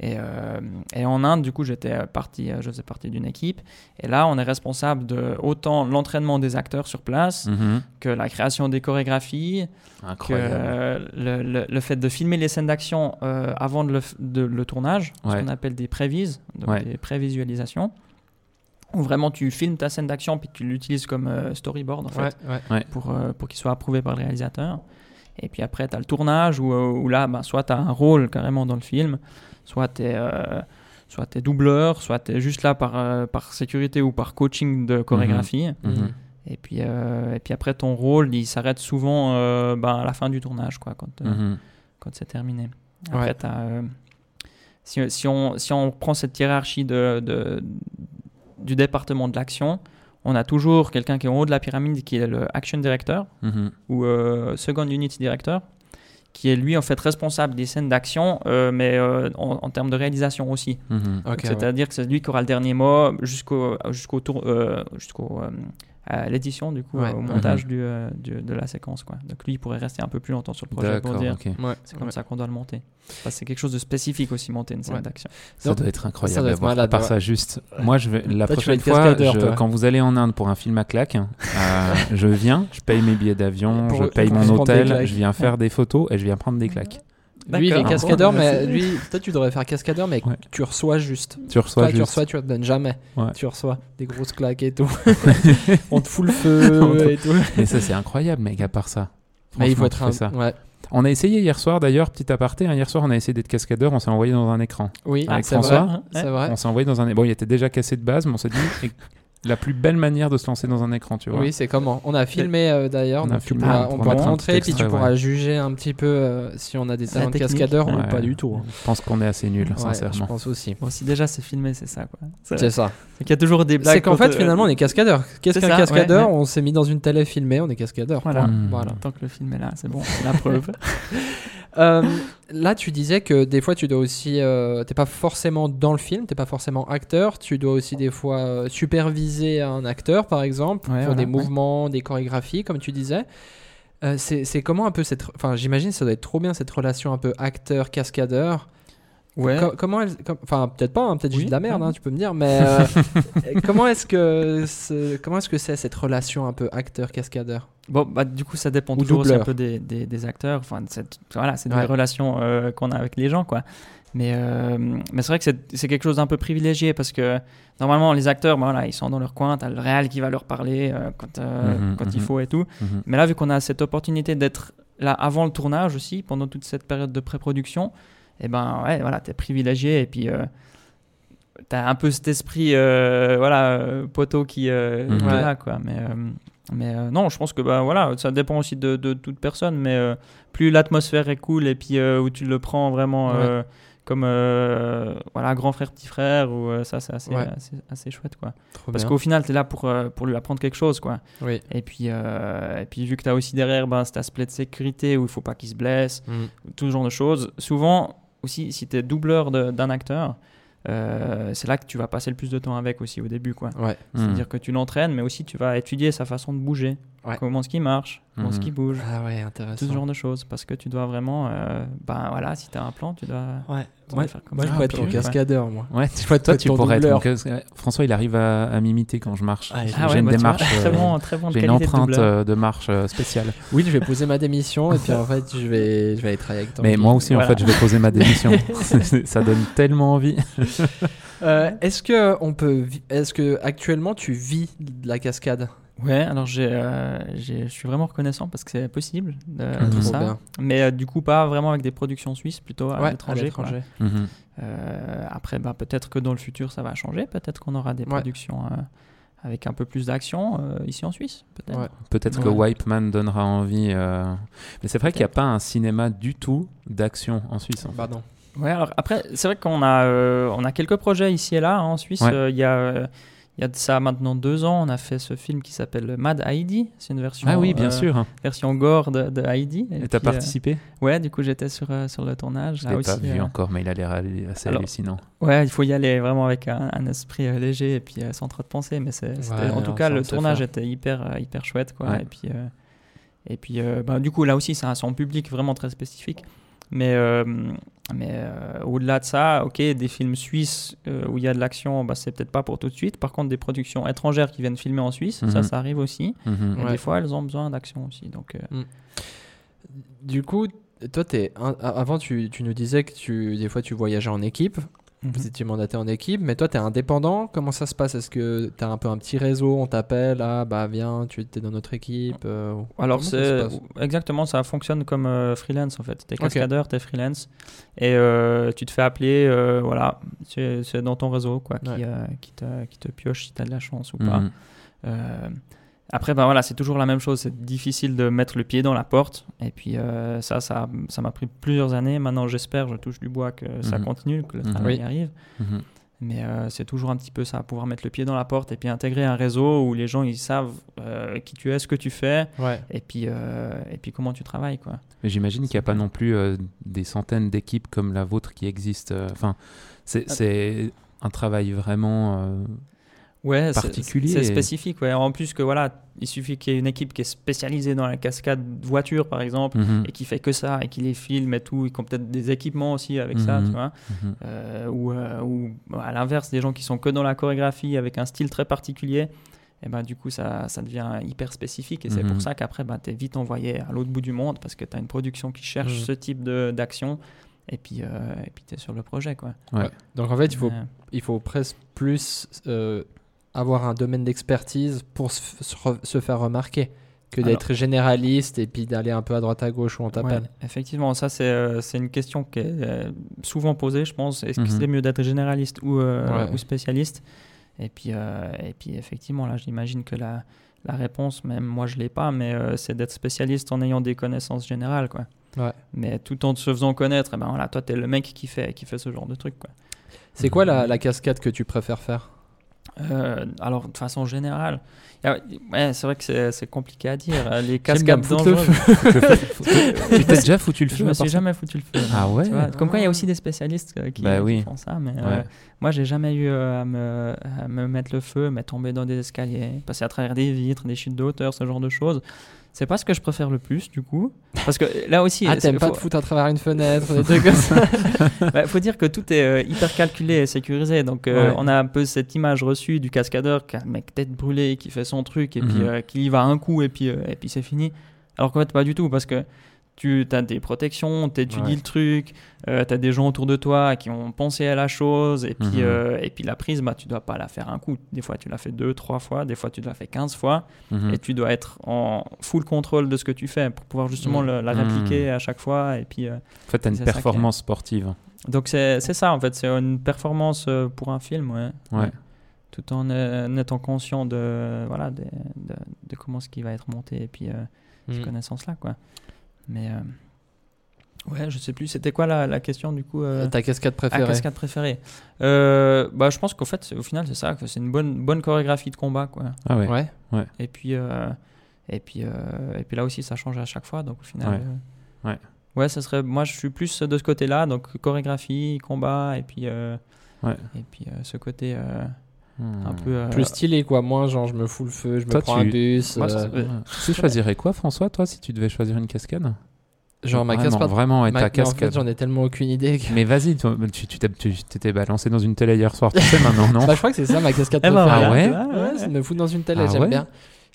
Et, euh, et en Inde, du coup, j'étais parti, euh, je faisais partie d'une équipe. Et là, on est responsable de autant l'entraînement des acteurs sur place
Mhm.
que la création des chorégraphies, que
Incroyable.
euh, le, le- le fait de filmer les scènes d'action euh, avant de le, de le tournage, ce qu'on appelle des prévises, donc
Ouais.
des prévisualisations, où vraiment tu filmes ta scène d'action puis tu l'utilises comme euh, storyboard en fait
Ouais, ouais.
pour, euh, pour qu'il soit approuvé par le réalisateur. Et puis après, tu as le tournage où, euh, où là, ben, soit tu as un rôle carrément dans le film, soit tu es, soit t'es doubleur, soit tu es juste là par, euh, par sécurité ou par coaching de chorégraphie.
Mhm.
Et, puis, euh, et puis après, ton rôle, il s'arrête souvent euh, ben, à la fin du tournage, quoi, quand, euh,
Mhm.
quand c'est terminé. Après,
Ouais.
euh, si, si on, si on prend cette hiérarchie de, de- du département de l'action, on a toujours quelqu'un qui est en haut de la pyramide qui est le action director
Mhm.
ou euh, second unit director qui est lui en fait responsable des scènes d'action euh, mais euh, en, en termes de réalisation aussi
Mhm.
Ouais.
c'est-à-dire que c'est lui qui aura le dernier mot jusqu'au jusqu'au tour euh, jusqu'au à l'édition du coup
Ouais.
au montage du, euh, du- de la séquence quoi donc lui il pourrait rester un peu plus longtemps sur le projet pour dire.
Ouais,
c'est comme
ouais.
ça qu'on doit le monter c'est quelque chose de spécifique aussi monter une scène
Ouais.
d'action
Ça
Donc,
doit être
ça
incroyable
doit
à
être
voir.
malade,
À part
ouais.
ça, juste, moi, je vais, la
Toi,
prochaine fois,
cascadeur,
je-
toi.
quand vous allez en Inde pour un film à claque, euh, je viens, je paye mes billets d'avion, je paye mon hôtel, je viens faire des photos et je viens prendre des claques.
Lui, il est cascadeur,
Bon,
mais lui, toi, tu devrais faire cascadeur, mais
Ouais.
tu reçois juste.
Tu reçois
Toi, tu
juste.
reçois, tu ne donnes jamais.
Ouais.
Tu reçois des grosses claques et tout. On te fout le feu et tout.
Mais ça, c'est incroyable, mec, à part ça.
Mais il faut être un.
ça.
Ouais.
On a essayé hier soir, d'ailleurs, petit aparté, hein, hier soir, on a essayé d'être cascadeur, on s'est envoyé dans un écran.
Oui,
Avec François.
vrai. C'est vrai.
On s'est envoyé dans un. Bon, il était déjà cassé de base, mais on s'est dit la plus belle manière de se lancer dans un écran, tu vois.
Oui, c'est comment On a filmé euh, d'ailleurs,
On a
donc tu
filmé,
pourras-
on
on
pourra
pourra te
mettre un
montrer,
petit
puis tu pourras juger un petit peu euh, si on a des talents de cascadeur ou pas du tout. hein.
Je pense qu'on est assez nuls,
Ouais,
sincèrement.
je pense aussi.
bon si déjà c'est filmé c'est ça quoi c'est
ça.
c'est qu'il y a toujours des blagues
C'est qu'en fait,
euh,
finalement, on est cascadeur. Qu'est-ce qu'un cascadeur
ouais, ouais.
On s'est mis dans une télé filmée, on est cascadeur.
Voilà.
point.
Mm.
voilà.
tant que le film est là c'est bon c'est la preuve
Euh, là, tu disais que des fois, tu dois aussi. euh, t'es pas forcément dans le film, t'es pas forcément acteur. Tu dois aussi des fois euh, superviser un acteur, par exemple,
Ouais,
pour
voilà,
des
ouais.
mouvements, des chorégraphies, comme tu disais. Euh, c'est c'est comment un peu cette. Enfin, j'imagine ça doit être trop bien cette relation un peu acteur-cascadeur.
Ouais
Co- comment elle. com- Enfin, peut-être pas, hein, peut-être
Oui,
juste de la merde, hein, tu peux me dire, mais euh, comment est-ce que ce- comment est-ce que c'est cette relation un peu acteur-cascadeur?
Bon, bah, du coup, ça dépend
Ou
toujours aussi un peu des, des, des acteurs. Enfin, c'est- voilà, c'est des
Ouais.
relations euh, qu'on a avec les gens, quoi. Mais, euh, mais c'est vrai que c'est c'est quelque chose d'un peu privilégié parce que normalement, les acteurs, bah, voilà, ils sont dans leur coin. T'as le réel qui va leur parler euh, quand, euh,
Mhm,
quand il
mhm.
faut et tout.
Mhm.
Mais là, vu qu'on a cette opportunité d'être là avant le tournage aussi, pendant toute cette période de pré-production, et ben ouais, voilà, t'es privilégié et puis euh, t'as un peu cet esprit, euh, voilà, euh, poteau qui, euh,
Mhm.
qui est
Ouais.
là, quoi. Mais, euh, mais euh, non, je pense que bah voilà, ça dépend aussi de, de toute personne, mais euh, plus l'atmosphère est cool et puis euh, où tu le prends vraiment euh, comme euh, voilà grand frère petit frère ou euh, ça c'est assez,
Ouais.
assez, assez chouette quoi.
Trop
Parce qu'au final, tu es là pour, euh, pour lui apprendre quelque chose, quoi.
Oui.
Et puis, euh, et puis vu que tu as aussi derrière ben, cet aspect de sécurité où il faut pas qu'il se blesse,
Mm.
tout ce genre de choses, souvent aussi, si tu es doubleur d'un acteur, euh, c'est là que tu vas passer le plus de temps avec aussi au début, quoi.
Ouais.
C'est-à-dire que tu l'entraînes, mais aussi tu vas étudier sa façon de bouger,
Ouais.
comment ce qui marche, comment ce
Mhm.
qui bouge,
Ah ouais,
tout
intéressant.
ce genre de choses, parce que tu dois vraiment, euh, ben voilà, si tu as un plan, tu dois,
Ouais.
tu le faire comme
moi,
ça.
je pourrais être
Puis,
ton
ouais.
cascadeur, moi.
Ouais,
pourrais être
toi, tu pourrais être.
doubleur.
mon cas- François, il arrive à, à m'imiter quand je marche.
Ah,
J'ai
Ah ouais,
j'ai une
bah, tu vois,
démarche.
très
euh,
bon, très bon
J'ai une
de
empreinte
doubleur.
euh, de marche euh, spéciale.
Oui, je vais poser ma démission et puis en fait, je vais, je vais aller travailler avec toi.
Mais moi aussi, en fait, je vais poser ma démission. ça donne tellement envie.
Euh, est-ce que on peut, est-ce que actuellement tu vis de la cascade?
Ouais, alors j'ai, euh, j'ai- je suis vraiment reconnaissant parce que c'est possible de
Mhm.
tout
Trop
ça.
bien.
Mais euh, du coup, pas vraiment avec des productions suisses, plutôt à
Ouais,
l'étranger.
à l'étranger.
quoi. Euh, après, bah, peut-être que dans le futur, ça va changer. Peut-être qu'on aura des
Ouais.
productions euh, avec un peu plus d'action euh, ici en Suisse. Peut-être.
Ouais.
Peut-être que. Wipeman donnera envie. euh, Mais c'est vrai qu'il n'y a pas un cinéma du tout d'action en Suisse. en fait.
Pardon.
Ouais, alors après, c'est vrai qu'on a, euh, on a quelques projets ici et là hein, en Suisse.
Ouais.
Euh, Il y a. euh, il y a de ça maintenant deux ans, on a fait ce film qui s'appelle Mad Heidi. C'est une version,
Ah oui, bien
euh,
sûr.
version gore de, de Heidi.
Et t'as
euh,
participé
Ouais, du coup, j'étais sur, euh, sur le tournage.
Je l'ai pas vu
euh,
encore, mais il a l'air assez
Alors,
hallucinant.
Ouais, il faut y aller vraiment avec un, un esprit euh, léger et puis euh, sans trop de pensée. Mais c'est,
Ouais,
en tout cas, le tournage était hyper, euh, hyper chouette. Quoi.
Ouais.
Et puis, euh, et puis euh, bah, du coup, là aussi, c'est un son public vraiment très spécifique. Mais, euh, mais euh, au-delà de ça, ok, des films suisses euh, où il y a de l'action, bah, c'est peut-être pas pour tout de suite. Par contre, des productions étrangères qui viennent filmer en Suisse, ça,
Mhm.
ça arrive aussi.
Mhm.
Et
Ouais.
des fois, elles ont besoin d'action aussi. Donc, euh,
Du coup, toi, un- avant, tu, tu nous disais que tu, des fois, tu voyageais en équipe. Vous étiez mandaté en équipe, mais toi, tu es indépendant. Comment ça se passe? Est-ce que tu as un peu un petit réseau On t'appelle Ah, bah viens, tu es dans notre équipe euh,
Alors, c'est exactement, ça fonctionne comme euh, freelance en fait. T'es
Ok.
cascadeur, t'es freelance et euh, tu te fais appeler, voilà, c'est dans ton réseau quoi, qui,
Ouais.
qui, te, qui te pioche si t'as de la chance ou pas.
Mhm.
Euh, Après, ben voilà, c'est toujours la même chose. C'est difficile de mettre le pied dans la porte. Et puis euh, ça, ça, ça m'a pris plusieurs années. Maintenant, j'espère, je touche du bois que ça
Mhm.
continue, que le
Mhm.
travail
Oui.
arrive.
Mhm.
Mais euh, c'est toujours un petit peu ça, pouvoir mettre le pied dans la porte et puis intégrer un réseau où les gens ils savent euh, qui tu es, ce que tu fais,
Ouais.
et puis euh, et puis comment tu travailles quoi.
Mais j'imagine qu'il n'y a pas non plus euh, des centaines d'équipes comme la vôtre qui existent. euh, Enfin, c'est
Ah.
c'est un travail vraiment.
Ouais, c'est-
Particulier
C'est
et-
spécifique. Ouais. En plus que voilà, il suffit qu'il y ait une équipe qui est spécialisée dans la cascade voiture par exemple
mhm,
et qui fait que ça et qui les filme et tout, et qui ont peut-être des équipements aussi avec ça,
Mhm.
tu vois.
mhm.
Euh, ou, euh, ou à l'inverse, des gens qui sont que dans la chorégraphie avec un style très particulier, et ben, du coup, ça, ça devient hyper spécifique. Et c'est pour ça qu'après, ben, tu es vite envoyé à l'autre bout du monde parce que tu as une production qui cherche ce type de- d'action. Et puis, euh, et puis tu es sur le projet. Quoi.
Ouais.
Donc en fait, il faut,
Euh,
il faut presque plus euh, avoir un domaine d'expertise pour se, faire remarquer que d'être généraliste et puis d'aller un peu à droite à gauche où on t'appelle.
ouais, effectivement, ça, c'est euh, une question qui est euh, souvent posée, je pense. Est-ce que
Mhm.
c'est mieux d'être généraliste ou, euh,
Ouais.
ou spécialiste? Et puis, euh, et puis, effectivement, là, j'imagine que la, la réponse, même moi, je l'ai pas, mais euh, c'est d'être spécialiste en ayant des connaissances générales. Quoi.
Ouais.
Mais tout en se faisant connaître, eh ben voilà, toi, tu es le mec qui fait, qui fait ce genre de truc. Quoi.
C'est quoi la, la cascade que tu préfères faire?
Euh, alors, de façon générale, ouais, c'est vrai que c'est compliqué à dire. Les
J'aime bien
cascades
me foutre le
dangereuses,
tu t'es déjà foutu le
je
feu
me
à
suis jamais foutu le feu.
Ah ouais
Tu vois, Comme quoi, il y a aussi des spécialistes euh, qui,
Bah
qui
oui.
font ça. Mais
Ouais.
euh, moi, j'ai jamais eu euh, à, me, à me mettre le feu, mais tomber dans des escaliers, passer à travers des vitres, des chutes de hauteur, ce genre de choses. C'est pas ce que je préfère le plus, du coup. Parce que là aussi,
Ah, t'aimes pas
faut,
te foutre à travers une fenêtre, des trucs comme ça
bah, faut dire que tout est euh, hyper calculé et sécurisé. Donc, euh,
Ouais.
on a un peu cette image reçue du cascadeur qui a le mec tête brûlée, qui fait son truc et puis
Mhm.
euh, qui y va un coup et puis, euh, et puis c'est fini. Alors qu'en fait, pas du tout parce que tu as des protections, tu étudies
Ouais.
le truc, tu as des gens autour de toi qui ont pensé à la chose et puis,
Mhm.
euh, et puis la prise, bah, tu dois pas la faire un coup. Des fois, tu l'as fait deux, trois fois, des fois, tu l'as fait 15 fois
Mhm.
et tu dois être en full contrôle de ce que tu fais pour pouvoir justement
Mhm.
le- la répliquer à chaque fois et puis. euh,
En fait, une
ça qui est-
performance sportive.
donc c'est ça en fait, c'est une performance euh, pour un film, ouais.
Ouais.
Tout en euh, en étant conscient de voilà de, de, de comment ce qui va être monté et puis euh, ces
Mm.
connaissances là quoi. Mais euh, ouais, je sais plus. C'était quoi la, la question du coup euh,
Ta cascade
ah,
préférée
cascade préférée. Euh, bah je pense qu'au fait au final c'est ça, que c'est une bonne bonne chorégraphie de combat quoi.
Ah ouais.
Ouais.
Et puis euh, et puis euh, et puis là aussi ça change à chaque fois donc au final.
Ouais.
euh,
Ouais.
Ouais, ça serait. Moi, je suis plus de ce côté-là, donc chorégraphie, combat, et puis euh,
Ouais.
et puis euh, ce côté euh,
Hmm.
un peu. euh,
Plus stylé quoi, moins genre je me fous le feu, je me prends
tu-
un bus.
Moi,
euh,
Ouais. Tu choisirais quoi, François, toi, si tu devais choisir une cascade?
Genre ma
vraiment,
cascade.
Vraiment, et
ma-
ta
mais en
cascade.
fait, j'en ai tellement aucune idée. que-
Mais vas-y, toi, tu t'étais balancé dans une télé hier soir, tu sais maintenant, non?
Bah, je crois que c'est ça ma cascade
Eh ben,
préférée.
Ah ouais
Ouais, c'est de me foutre dans une télé,
Ah
j'aime
ouais
bien.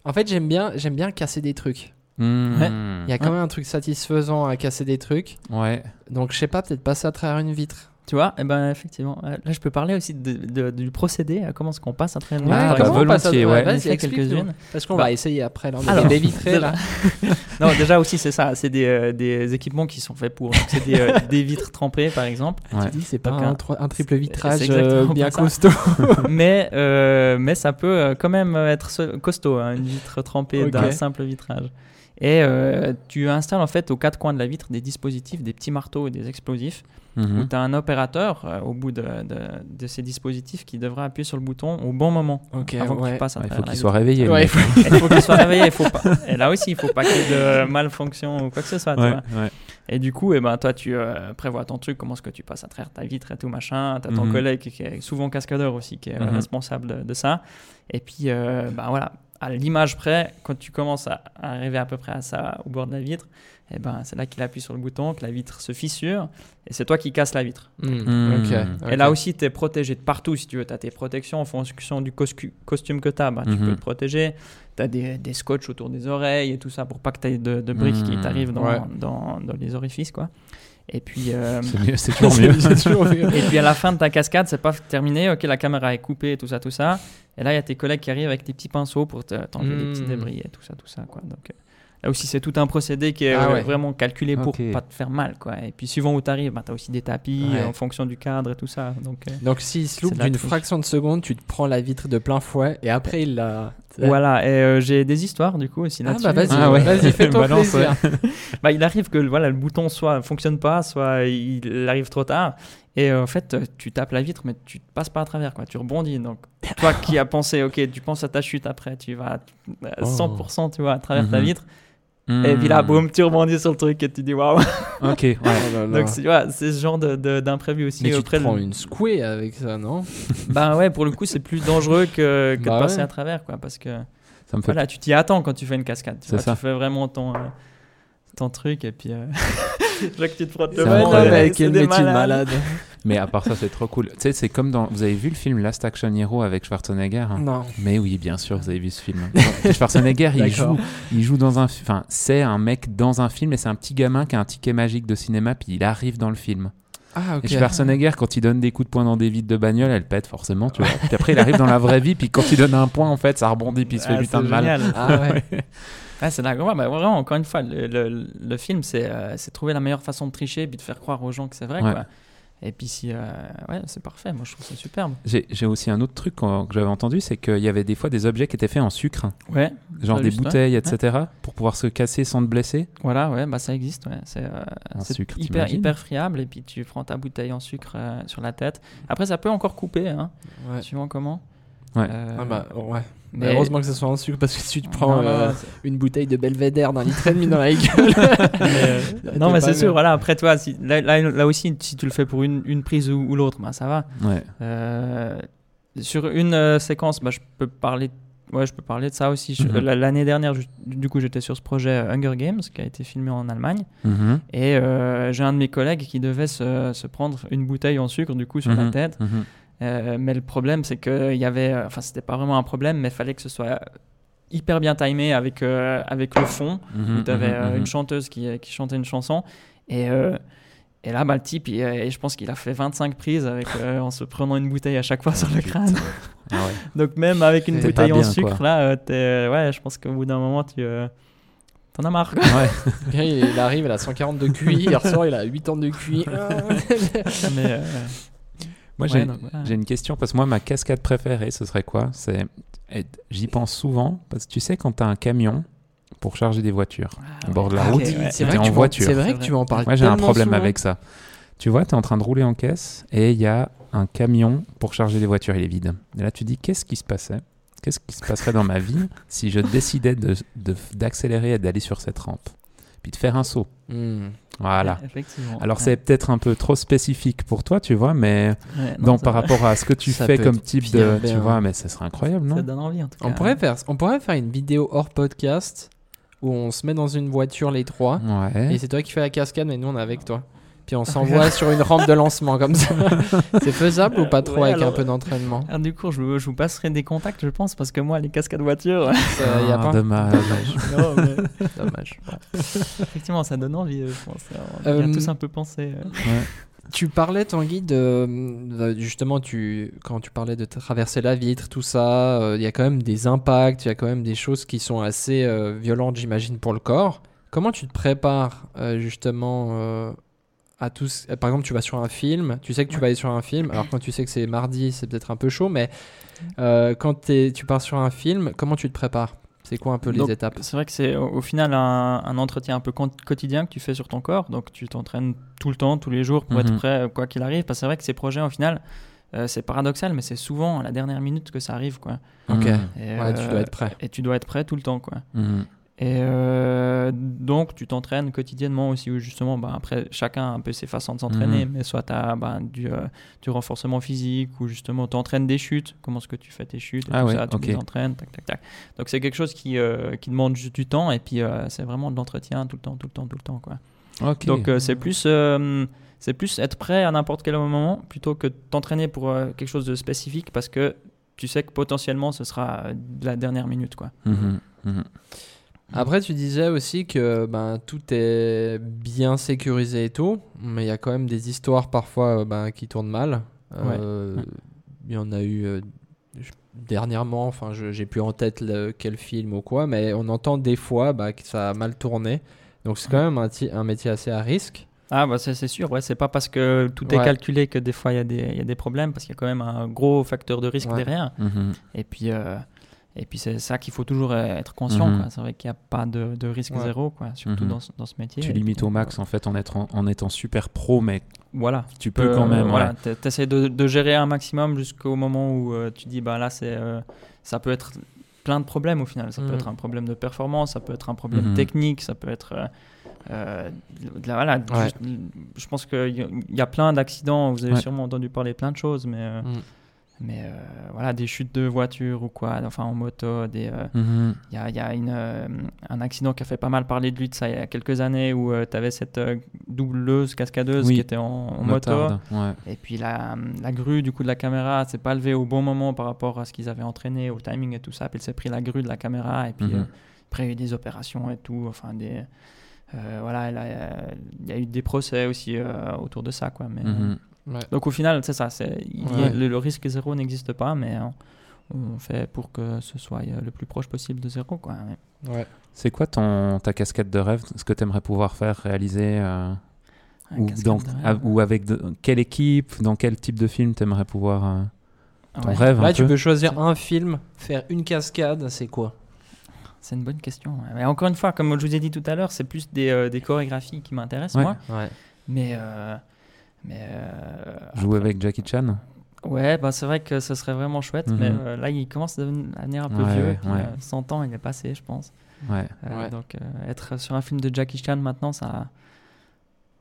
En fait, j'aime bien, j'aime bien casser des trucs.
Hmm.
Ouais.
Il y a quand même un truc satisfaisant à casser des trucs.
Ouais.
Donc, je sais pas, peut-être passer à travers une vitre.
Tu vois, et ben effectivement. Euh, Là, je peux parler aussi de, de- du procédé, à comment est-ce qu'on passe
Ouais,
vitre, par
bah, volontiers, ouais.
Vas-y,
quelques-unes.
Parce qu'on
Bah,
va essayer après. Là, on a
alors,
des vitrées là.
non, déjà aussi, c'est ça. C'est des, euh, des équipements qui sont faits pour. C'est des, euh, des vitres trempées, par exemple.
Ouais.
Tu dis, c'est pas un,
un-
un triple vitrage
c'est exactement
euh, bien costaud.
mais, euh, mais ça peut euh, quand même être costaud, hein, une vitre trempée
Ok.
d'un simple vitrage. Et euh, tu installes en fait aux quatre coins de la vitre des dispositifs, des petits marteaux et des explosifs, où
Mhm.
tu as un opérateur euh, au bout de, de, de ces dispositifs qui devra appuyer sur le bouton au bon moment
Ok,
avant que
ouais.
tu passes à
Il faut qu'il soit réveillé.
Ouais, il
faut qu'il soit réveillé. il Faut pas... Et là aussi, il faut pas qu'il y ait de malfonction ou quoi que ce soit. tu
Ouais,
vois. Et du coup, eh ben, toi, tu euh, prévois ton truc, comment est-ce que tu passes à travers ta vitre et tout machin. Tu as ton
Mhm.
collègue qui est souvent cascadeur aussi, qui est euh,
Mhm.
responsable de, de ça. Et puis, euh, ben voilà, à l'image près, quand tu commences à arriver à peu près à ça au bord de la vitre, et ben, c'est là qu'il appuie sur le bouton, que la vitre se fissure, et c'est toi qui casses la vitre.
Hmm,
Hmm.
ok,
Et là aussi, tu es protégé de partout si tu veux. Tu as tes protections en fonction du costume que tu as. tu
Mhm.
peux te protéger. Tu as des, des scotch autour des oreilles et tout ça pour pas que tu aies de, de briques qui
Mhm.
t'arrivent dans,
Ouais.
dans, dans les orifices. Quoi. Et puis, euh,
C'est toujours mieux.
C'est toujours mieux.
et puis à la fin de ta cascade, c'est pas terminé. Ok, la caméra est coupée, tout ça, tout ça. Et là, il y a tes collègues qui arrivent avec tes petits pinceaux pour te- t'enlever des petits
Mhm.
débris et tout ça, tout ça. Quoi. Donc, euh, Là aussi, c'est tout un procédé qui est
Ah
euh,
ouais.
vraiment calculé pour
Ok.
pas te faire mal. Quoi. Et puis, suivant où tu arrives, bah, tu as aussi des tapis
Ouais.
en fonction du cadre et tout ça. Donc, euh,
Donc s'il se loupe d'une fraction de seconde, tu te prends la vitre de plein fouet et après il la.
voilà. Et euh, j'ai des histoires du coup aussi
Ah bah vas-y,
Ah ouais.
vas-y, fais-toi plaisir.
Bah, il arrive que voilà, le bouton soit fonctionne pas, soit il arrive trop tard. Et en fait, tu tapes la vitre, mais tu te passes pas à travers, quoi. Tu rebondis. Donc, toi qui as pensé, ok, tu penses à ta chute après, tu vas à 100%, tu vois, à travers ta
Mhm.
Et puis là,
Hmm.
boum, tu rebondis sur le truc et tu dis waouh.
Ok, ouais.
Oh là là.
Donc, c'est tu vois, c'est ce genre d'imprévu aussi.
Mais tu te prends une squée avec ça, non?
Bah ouais, pour le coup, c'est plus dangereux que, que
Bah
de passer
ouais.
à travers, quoi. Parce que
Ça me fait
voilà, tu t'y attends quand tu fais une cascade. Tu,
C'est
vois,
ça.
tu fais vraiment ton, euh, ton truc et puis. Euh... Que tu te frottes
C'est
le
avec
c'est
une
des
métier malade.
Mais à part ça, c'est trop cool. Tu sais, c'est comme dans. Vous avez vu le film Last Action Hero avec Schwarzenegger? Hein
Non.
Mais oui, bien sûr, vous avez vu ce film. Schwarzenegger, il joue, il joue dans un. fi- Enfin, c'est un mec dans un film et c'est un petit gamin qui a un ticket magique de cinéma, puis il arrive dans le film.
Ah ok.
Et Schwarzenegger, quand il donne des coups de poing dans des vitres de bagnole, elle pète forcément, tu vois. Puis après, il arrive dans la vraie vie, puis quand il donne un point, en fait, ça rebondit, puis il se fait
Ah,
putain
c'est
de mal.
génial.
Ah ouais.
Ouais, c'est d'accord. Bah, vraiment, encore une fois, le, le- le film, c'est euh, c'est trouver la meilleure façon de tricher et puis de faire croire aux gens que c'est vrai.
Ouais.
Quoi. Et puis, si. euh, ouais, c'est parfait. Moi, je trouve ça superbe.
J'ai j'ai aussi un autre truc que j'avais entendu, c'est qu'il y avait des fois des objets qui étaient faits en sucre,
Ouais.
genre des
juste, ouais.
bouteilles, etc., pour pouvoir se casser sans te blesser.
Voilà, ouais, bah ça existe. Ouais. C'est euh, hyper, hyper friable. Et puis, tu prends ta bouteille en sucre euh, sur la tête. Après, ça peut encore couper, hein,
Ouais.
suivant comment?
Ouais.
Euh,
Ah bah ouais.
Mais-
heureusement que ce soit en sucre parce que si tu te prends
Non, non,
euh,
non,
une bouteille de Belvédère d'un litre et demi dans la gueule.
mais, non,
T'es
mais c'est sûr, voilà. Après, toi, si, là, là, là aussi, si tu le fais pour une, une prise ou, ou l'autre, bah, ça va.
Ouais.
Euh, sur une euh, séquence, bah, je peux parler. Ouais, je peux parler de ça aussi.
Mhm.
la- L'année dernière, je- du coup, j'étais sur ce projet euh, Hunger Games qui a été filmé en Allemagne.
Mhm.
Et euh, j'ai un de mes collègues qui devait se, se prendre une bouteille en sucre, du coup, sur la
Mhm.
tête.
Mhm.
Euh, mais le problème, c'est qu'il y avait. euh, Enfin, c'était pas vraiment un problème, mais il fallait que ce soit hyper bien timé avec, euh, avec le fond.
Mhm.
où tu avais
Mhm.
une chanteuse qui, qui chantait une chanson. Et, euh, et là, bah, le type, il- et je pense qu'il a fait 25 prises avec, euh, en se prenant une bouteille à chaque fois sur le crâne.
Ah ouais.
Donc même avec une bouteille en sucre,
quoi.
là, euh, t'es, euh, ouais, je pense qu'au bout d'un moment, tu euh, t'en as marre. quoi.
Ouais.
Bien, il arrive, il a 140 de QI, hier soir il a 80 de QI.
Mais,
Moi,
ouais,
j'ai
donc, voilà.
j'ai une question parce que moi, ma cascade préférée, ce serait quoi? C'est J'y pense souvent parce que tu sais, quand tu as un camion pour charger des voitures
Ah,
au bord de la
ouais,
route,
ouais.
c'est
t'es
vrai, que
en
tu
voiture.
c'est vrai que tu m'en parles.
Moi, j'ai un problème
souvent.
avec ça. Tu vois, tu es en train de rouler en caisse et il y a un camion pour charger des voitures, il est vide. Et là, tu dis, qu'est-ce qui se passait? Qu'est-ce qui se passerait dans ma vie si je décidais de- de- d'accélérer et d'aller sur cette rampe? Puis de faire un saut.
Hmm.
Voilà.
Effectivement.
Alors,
Ouais.
c'est peut-être un peu trop spécifique pour toi, tu vois, mais
Ouais, non,
donc par rapport à ce que tu
Ça
fais comme type de.
bien.
Tu vois, mais ça serait incroyable, non?
Ça donne envie en tout cas.
On pourrait faire, on pourrait faire une vidéo hors podcast où on se met dans une voiture les trois
Ouais.
et c'est toi qui fais la cascade et nous on est avec toi. Puis on s'envoie sur une rampe de lancement comme ça. c'est faisable ou pas trop
Ouais,
avec un peu d'entraînement
Alors, du coup, je, vous- je vous passerai des contacts, je pense, parce que moi, les cascades voitures,
Ça, y a
Ah,
pas
Dommage.
non, mais
Dommage.
effectivement, ça donne envie, euh, je pense. On
Euh,
a tous un peu pensé. euh.
Tu parlais, Tanguy, de, de- justement, tu, quand tu parlais de traverser la vitre, tout ça, euh, il y a quand même des impacts, il y a quand même des choses qui sont assez euh, violentes, j'imagine, pour le corps. Comment tu te prépares euh, justement euh, à tous Par exemple, tu vas sur un film, tu sais que tu vas aller sur un film, alors quand tu sais que c'est mardi, c'est peut-être un peu chaud, mais euh, quand tu pars sur un film, comment tu te prépares? C'est quoi un peu
Donc,
les étapes?
C'est vrai que c'est au, au final un, un entretien un peu quotidien que tu fais sur ton corps. Donc tu t'entraînes tout le temps, tous les jours pour être
Mhm.
prêt euh, quoi qu'il arrive. Parce que c'est vrai que ces projets, au final, euh, c'est paradoxal, mais c'est souvent à la dernière minute que ça arrive. Quoi.
Ok.
Et,
Ouais, tu
euh,
dois être prêt.
Et tu dois être prêt tout le temps. Quoi.
Mhm.
Et euh, donc, tu t'entraînes quotidiennement aussi, où justement, bah, après, chacun a un peu ses façons de s'entraîner,
Mhm.
mais soit tu as du, euh, du renforcement physique, ou justement, tu entraînes des chutes, comment est-ce que tu fais tes chutes, et
Ah
tout
ouais,
ça, tu
ok.
les entraînes, tac, tac, tac. Donc, c'est quelque chose qui, euh, qui demande juste du temps, et puis euh, c'est vraiment de l'entretien tout le temps, tout le temps, tout le temps. Quoi. Donc, c'est plus. c'est plus être prêt à n'importe quel moment plutôt que t'entraîner pour euh, quelque chose de spécifique parce que tu sais que potentiellement ce sera euh, la dernière minute quoi.
Mhm.
Après, tu disais aussi que ben, tout est bien sécurisé et tout, mais il y a quand même des histoires parfois euh, ben, qui tournent mal. Euh, Il y en a eu, euh, dernièrement, enfin, je- j'ai plus en tête le- quel film ou quoi, mais on entend des fois bah, que ça a mal tourné. Donc c'est quand même un, ti- un métier assez à risque.
Ah, bah c'est sûr, ouais, c'est pas parce que tout est
Ouais.
calculé que des fois il y, a des- il y a des problèmes, parce qu'il y a quand même un gros facteur de risque
Ouais.
derrière.
Mhm.
Et puis, euh, et puis c'est ça qu'il faut toujours euh, être conscient.
Mhm.
C'est vrai qu'il n'y a pas de, de risque
Ouais.
zéro, quoi, surtout
Mhm.
dans, ce- dans ce métier.
Tu limites
puis,
au max en fait en étant, en étant super pro, mais
Voilà.
tu peux quand même.
Euh, voilà,
ouais.
tu essaies de, de gérer un maximum jusqu'au moment où euh, tu dis bah là c'est euh, ça peut être plein de problèmes au final. Ça peut
Mhm.
être un problème de performance, ça peut être un problème technique, ça peut être euh, euh, de la- voilà.
Ouais.
juste- je pense qu'il y, y a plein d'accidents. Vous avez
Ouais.
sûrement entendu parler plein de choses, mais euh. Mais euh, voilà des chutes de voiture ou quoi, enfin en moto, euh,
Mhm.
il y a, il y a une, euh, un accident qui a fait pas mal parler de lui de ça il y a quelques années où tu avais cette doubleuse cascadeuse
Oui.
qui était en, en moto.
Ouais.
Et puis la, la grue du coup de la caméra s'est pas levée au bon moment par rapport à ce qu'ils avaient entraîné, au timing et tout ça. Puis elle s'est pris la grue de la caméra et puis euh, après il y a eu des opérations et tout. Enfin des voilà, il y a eu des procès aussi autour de ça quoi. Mais,
Mhm.
Ouais.
donc au final c'est ça, c'est il a- le, le risque zéro n'existe pas, mais on, on fait pour que ce soit euh, le plus proche possible de zéro quoi. ouais.
C'est quoi ton, ta casquette de rêve? Ce que tu aimerais pouvoir faire, réaliser euh, ou, dans- à- avec de- quelle équipe, dans quel type de film tu aimerais pouvoir. euh, ton
Ouais.
rêve un
Là, tu
peu?
peux choisir un film, faire une cascade, c'est quoi?
C'est une bonne question. Mais encore une fois, comme je vous ai dit tout à l'heure, c'est plus des, euh, des chorégraphies qui m'intéressent,
Ouais.
moi.
Ouais.
Mais. Euh, mais euh,
Jouer
après-
avec Jackie Chan
Ouais, bah, c'est vrai que ce serait vraiment chouette.
Mhm.
Mais euh, là, il commence à devenir un peu
Ouais,
vieux. et puis,
ouais.
euh, 100 ans, il est passé, je pense.
Ouais.
Euh,
Ouais.
Donc, euh, être sur un film de Jackie Chan maintenant, ça.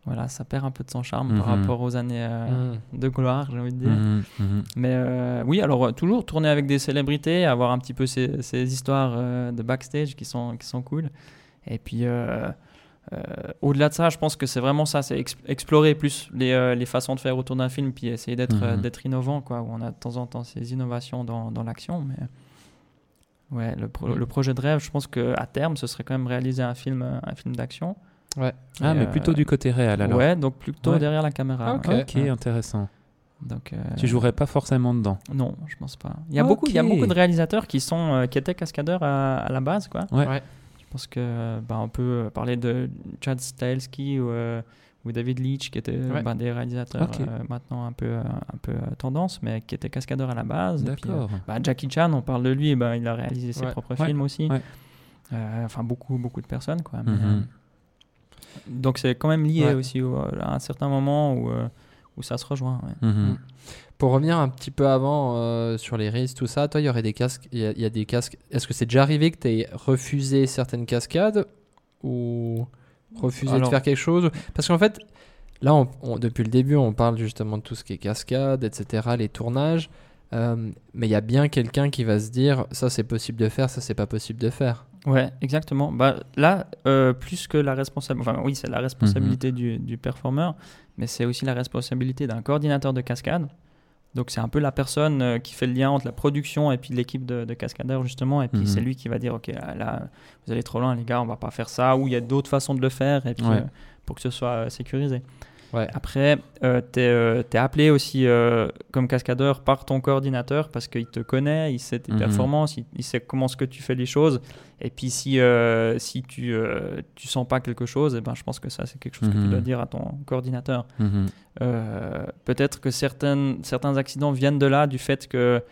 Voilà, ça perd un peu de son charme par
Mhm.
rapport aux années euh,
Mm.
de gloire, j'ai envie de dire.
Mhm, mhm.
Mais euh, oui, alors euh, toujours tourner avec des célébrités, avoir un petit peu ces, ces histoires euh, de backstage qui sont, qui sont cool. Et puis, au-delà de ça, je pense que c'est vraiment ça, c'est ex- explorer plus les, euh, les façons de faire autour d'un film, puis essayer d'être euh,
Mhm.
d'être innovant, quoi, où on a de temps en temps ces innovations dans, dans l'action. Mais ouais, le, pro- le projet de rêve, je pense qu'à terme, ce serait quand même réaliser un film, euh, un film d'action.
Ouais.
Ah, mais
euh,
plutôt du côté réel alors.
Ouais, donc plutôt
Ouais.
derrière la caméra.
Ok.
ouais.
Ok,
Ouais.
intéressant.
Donc, euh,
Tu jouerais pas forcément dedans?
Non, je pense pas. Il y a, beaucoup, il y a beaucoup de réalisateurs qui, sont, euh, qui étaient cascadeurs à, à la base. Quoi.
Ouais.
Je pense que bah, on peut parler de Chad Stahelski ou, euh, ou David Leitch, qui étaient euh,
Ouais.
bah, des réalisateurs euh, maintenant un peu, euh, un peu euh, tendance, mais qui étaient cascadeurs à la base. Et puis, euh,
D'accord.
bah, Jackie Chan, on parle de lui, bah, il a réalisé ses
Ouais.
propres
Ouais.
films aussi.
Ouais.
Euh, enfin, beaucoup, beaucoup de personnes. Quoi. Mais,
Mhm.
euh, donc c'est quand même lié
Ouais.
aussi au- à un certain moment où, euh, où ça se rejoint. ouais.
Mhm.
Pour revenir un petit peu avant euh, sur les risques, tout ça, toi, il y aurait des casques. Il y, a- il y a des casques. Est-ce que c'est déjà arrivé que tu aies refusé certaines cascades ou refusé de faire quelque chose? Parce qu'en fait, là, on- on- depuis le début, on parle justement de tout ce qui est cascade, etc., les tournages. Euh, mais il y a bien quelqu'un qui va se dire ça c'est possible de faire, ça c'est pas possible de faire.
Ouais, exactement. Bah, là, euh, plus que la responsabilité, enfin oui, c'est la responsabilité du, du performeur, mais c'est aussi la responsabilité d'un coordinateur de cascade. Donc c'est un peu la personne euh, qui fait le lien entre la production et puis l'équipe de, de cascadeurs justement, et puis
Mhm.
c'est lui qui va dire ok là, vous allez trop loin les gars, on va pas faire ça, ou il y a d'autres façons de le faire, et puis
Ouais.
euh, pour que ce soit euh, sécurisé.
Ouais.
Après, euh, tu es, appelé aussi euh, comme cascadeur par ton coordinateur parce qu'il te connaît, il sait tes
Mhm.
performances, il, il sait comment ce que tu fais les choses. Et puis si, euh, si tu euh, tu sens pas quelque chose, eh ben, je pense que ça c'est quelque chose que
Mhm.
tu dois dire à ton coordinateur.
Mhm.
Euh, Peut-être que certaines, certains accidents viennent de là, du fait que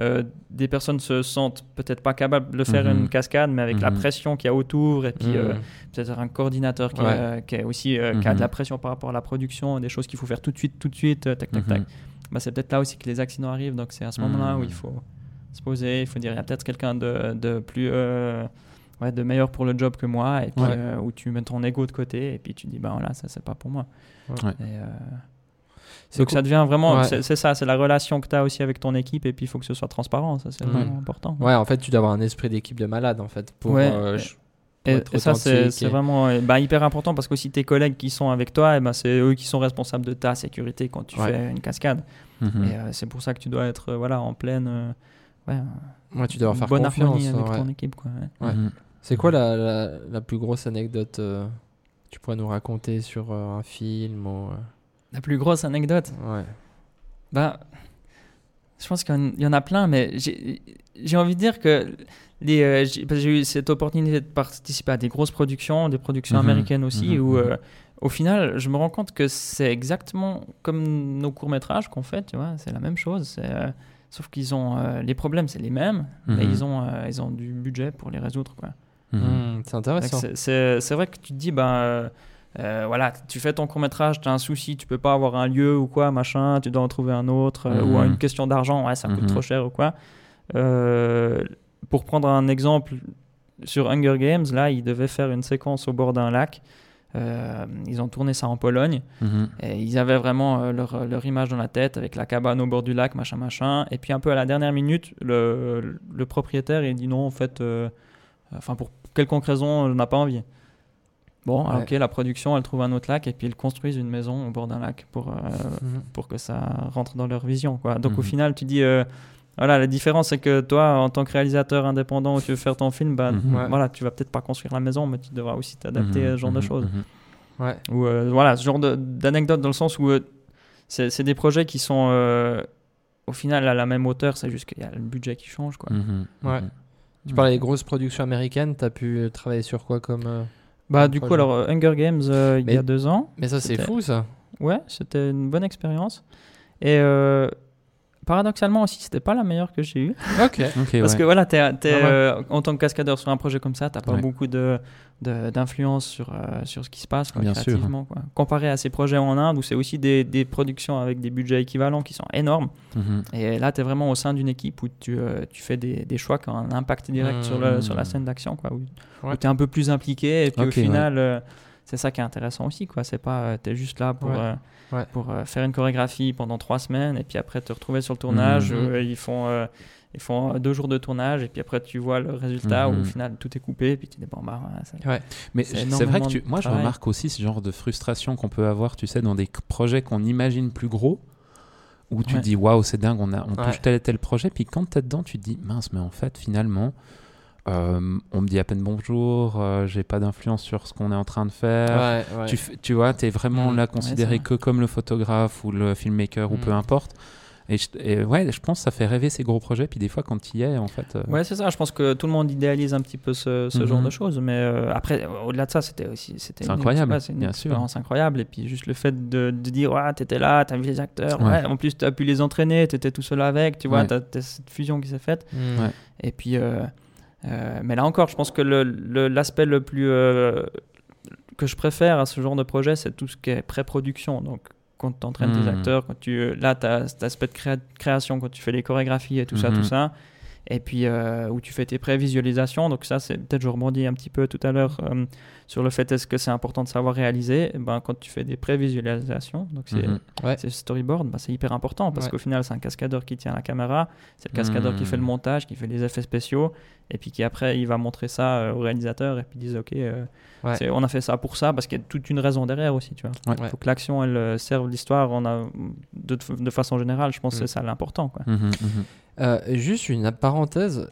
euh, des personnes se sentent peut-être pas capables de faire
Mhm.
une cascade, mais avec la
Mhm.
pression qu'il y a autour, et puis euh,
Mhm.
peut-être un coordinateur qui,
Ouais.
euh, qui est aussi euh, qui a de
Mhm.
la pression par rapport à la production, des choses qu'il faut faire tout de suite, tout de suite, euh, tac, tac, tac.
Mhm.
Bah, c'est peut-être là aussi que les accidents arrivent. Donc c'est à ce moment-là où
Mhm.
il faut se poser, il faut dire il y a peut-être quelqu'un de, de plus euh, ouais, de meilleur pour le job que moi, et puis
Ouais.
euh, où tu mets ton ego de côté, et puis tu dis bah voilà ça c'est pas pour moi. Et, euh, donc
cool.
ça devient vraiment,
Ouais.
c'est ça, c'est la relation que tu as aussi avec ton équipe, et puis il faut que ce soit transparent, ça c'est
Mhm.
vraiment important.
Ouais, en fait, tu dois avoir un esprit d'équipe de malade en fait pour,
Ouais.
euh,
Et, ça, c'est
et-
vraiment bah, hyper important parce qu'aussi tes collègues qui sont avec toi, eh ben, c'est eux qui sont responsables de ta sécurité quand tu
Ouais.
fais une cascade.
Mhm.
Et euh, c'est pour ça que tu dois être euh, voilà, en pleine euh, ouais,
Ouais, tu dois faire
bonne
confiance.
harmonie avec
ouais.
ton équipe. Quoi, ouais.
Mhm.
C'est quoi la, la, la plus grosse anecdote euh, que tu pourrais nous raconter sur euh, un film ou, euh,
La plus grosse anecdote
Ouais.
bah, Je pense qu'il y en a plein, mais j'ai envie de dire que euh, j'ai que j'ai eu cette opportunité de participer à des grosses productions, des productions
Mhm.
américaines aussi,
Mhm.
où euh, au final, je me rends compte que c'est exactement comme nos courts-métrages qu'on fait, tu vois, c'est la même chose. c'est, euh, sauf qu'ils ont. euh, les problèmes, c'est les mêmes, mais
Mhm.
ils ont, euh, ils ont du budget pour les résoudre, quoi.
Mhm.
Hmm, c'est intéressant.
C'est vrai que tu te dis, ben. Euh, voilà, tu fais ton court métrage, tu as un souci, tu peux pas avoir un lieu ou quoi, machin, tu dois en trouver un autre, euh, ou
Mhm.
une question d'argent, ouais, ça coûte
Mhm.
trop cher ou quoi. Euh, pour prendre un exemple, sur Hunger Games, là, ils devaient faire une séquence au bord d'un lac. Ils ont tourné ça en Pologne.
Mhm.
Et ils avaient vraiment leur, leur image dans la tête avec la cabane au bord du lac, machin, machin. Et puis un peu à la dernière minute, le, le propriétaire il dit non, en fait, enfin pour quelconque raison, on n'a pas envie. Bon,
Ouais.
ok, la production, elle trouve un autre lac et puis ils construisent une maison au bord d'un lac pour, euh,
Mhm.
pour que ça rentre dans leur vision. Quoi. Donc au
Mhm.
final, tu dis, euh, voilà, la différence c'est que toi, en tant que réalisateur indépendant où tu veux faire ton film, bah.
Ouais.
voilà, tu vas peut-être pas construire la maison, mais tu devras aussi t'adapter
Mhm.
à ce genre de choses.
Ouais.
Ou euh, voilà, ce genre de- d'anecdote dans le sens où euh, c'est c'est des projets qui sont euh, au final à la même hauteur, c'est juste qu'il y a le budget qui change. Quoi.
Ouais. Tu parlais des grosses productions américaines, t'as pu euh, travailler sur quoi comme.
Bah, du coup, alors euh, Hunger Games euh, il y a deux ans,
Mais ça, c'est fou ça.
ouais, c'était une bonne expérience. Et euh, paradoxalement aussi, c'était pas la meilleure que j'ai eue.
Ok.
Ok,
Parce
ouais.
que voilà, t'es, t'es,
Ah ouais.
euh, en tant que cascadeur sur un projet comme ça, t'as pas
Ouais.
beaucoup de, de- d'influence sur, euh, sur ce qui se passe quoi,
Bien sûr.
Quoi. Comparé à ces projets en Inde où c'est aussi des, des productions avec des budgets équivalents qui sont énormes.
Mhm.
Et là, tu es vraiment au sein d'une équipe où tu, euh, tu fais des, des choix qui ont un impact direct
Mmh.
sur, le, sur la scène d'action, quoi, où,
Ouais.
tu es un peu plus impliqué. Et puis au final, euh, c'est ça qui est intéressant aussi. quoi. C'est pas, tu es juste là pour,
Ouais.
euh,
Ouais.
pour euh, faire une chorégraphie pendant trois semaines et puis après te retrouver sur le tournage.
Mmh.
euh, ils font. euh, ils font deux jours de tournage et puis après tu vois le résultat où
Mhm.
au final tout est coupé et puis tu dis bon bah ouais, ça-
Ouais.
Mais
C'est
vrai que tu, moi je remarque aussi ce genre de frustration qu'on peut avoir, tu sais, dans des projets qu'on imagine plus gros, où tu
Ouais.
dis waouh c'est dingue, on, a, on
Ouais.
touche tel et tel projet, puis quand t'es dedans, tu te dis mince, mais en fait finalement, euh, on me dit à peine bonjour, euh, j'ai pas d'influence sur ce qu'on est en train de faire.
Ouais, ouais.
Tu, tu vois, tu es vraiment
Mm.
là considéré que comme le photographe ou le filmmaker ou
Mm.
peu importe. Et, je- et ouais, je pense que ça fait rêver ces gros projets. Puis des fois, quand tu y es, en fait. euh,
Ouais, c'est ça. Je pense que tout le monde idéalise un petit peu ce, ce genre de choses. Mais euh, après, au-delà de ça, c'était aussi. C'était
C'est
une-
incroyable,
c'est une
bien sûr.
expérience incroyable. Et puis, juste le fait de, de dire, ouais, t'étais là, t'as vu les acteurs.
Ouais.
Ouais. En plus, t'as pu les entraîner, t'étais tout seul avec. Tu vois,
Ouais.
t'as t'as cette fusion qui s'est faite.
Mm.
Ouais.
Et puis, euh, euh, mais là encore, je pense que le- le- l'aspect le, plus euh, que je préfère à ce genre de projet, c'est tout ce qui est pré-production. Donc, quand tu entraînes tes
Mhm.
acteurs, quand tu, là, tu as cet aspect de créa- création, quand tu fais les chorégraphies et tout ça, tout ça. Et puis, euh, où tu fais tes prévisualisations. Donc, ça, c'est peut-être, je rebondis un petit peu tout à l'heure euh, sur le fait est-ce que c'est important de savoir réaliser? Eh ben, quand tu fais des prévisualisations, donc c'est
Mhm.
Ouais.
c'est le storyboard, bah, c'est hyper important parce
Ouais.
qu'au final, c'est un cascadeur qui tient la caméra, c'est le cascadeur qui
Mhm.
fait le montage, qui fait les effets spéciaux, et puis qui après, il va montrer ça euh, au réalisateur et puis disent ok, euh,
Ouais.
on a fait ça pour ça parce qu'il y a toute une raison derrière aussi, tu vois.
Ouais.
Il faut que l'action elle serve l'histoire. On a de, de façon générale, je pense que
Mhm.
c'est ça l'important, quoi.
Mhm, mhm.
Euh, juste une parenthèse.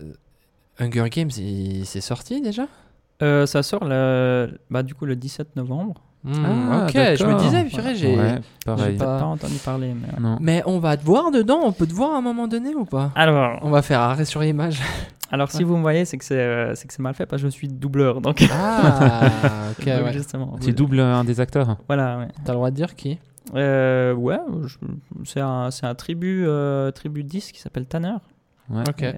Hunger Games, il- c'est sorti déjà?
Euh, ça sort le, bah, du coup le 17 novembre.
Hmm,
Ah,
Ok, je me disais, purée, j'ai.
Ouais,
pas-
pas entendu parler, mais. ouais.
Non.
Mais on va te voir dedans, on peut te voir à un moment donné ou pas?
Alors,
On va faire arrêt sur image.
alors si
Ouais.
vous me voyez, c'est que c'est euh, c'est que c'est mal fait parce que je suis doubleur, donc.
Ah, ok,
donc
ouais.
justement.
Tu doubles un des acteurs
Voilà, ouais.
T'as le droit de dire qui?
Euh, ouais, c'est un, c'est un tribu, euh, tribu 10 qui s'appelle Tanner.
Ouais.
Ok.
Et, euh,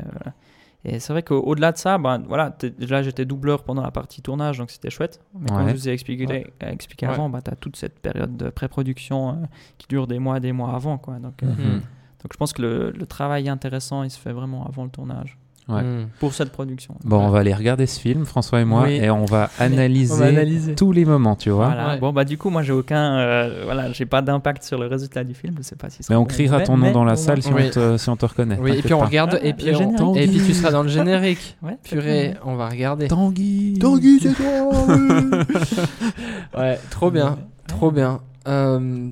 et c'est vrai qu'au-delà de ça, ben, voilà, déjà j'étais doubleur pendant la partie tournage, donc c'était chouette. Mais comme je vous ai expliqué,
Ouais.
euh, expliqué
Ouais.
avant, bah, tu as toute cette période de pré-production euh, qui dure des mois et des mois avant. Quoi. Donc, euh,
Mhm.
donc je pense que le, le travail intéressant, il se fait vraiment avant le tournage.
Ouais.
Hmm.
Pour cette production.
Bon, on va aller regarder ce film, François et moi,
Oui.
et on va analyser,
On va analyser.
tous les moments, tu vois.
Voilà.
Ouais.
Bon, bah, du coup, moi, j'ai aucun. euh, voilà, j'ai pas d'impact sur le résultat du film. Je sais pas si
Mais on criera ton
mais-
nom dans la salle si,
Oui.
on te, si on te reconnaît.
Oui, et puis on
pas.
regarde, et
Ah,
puis, on- et puis tu seras dans le générique.
Ouais,
Purée, on va regarder.
Tanguy
Tanguy, c'est Ouais, trop bien,
Ouais.
trop bien. Euh,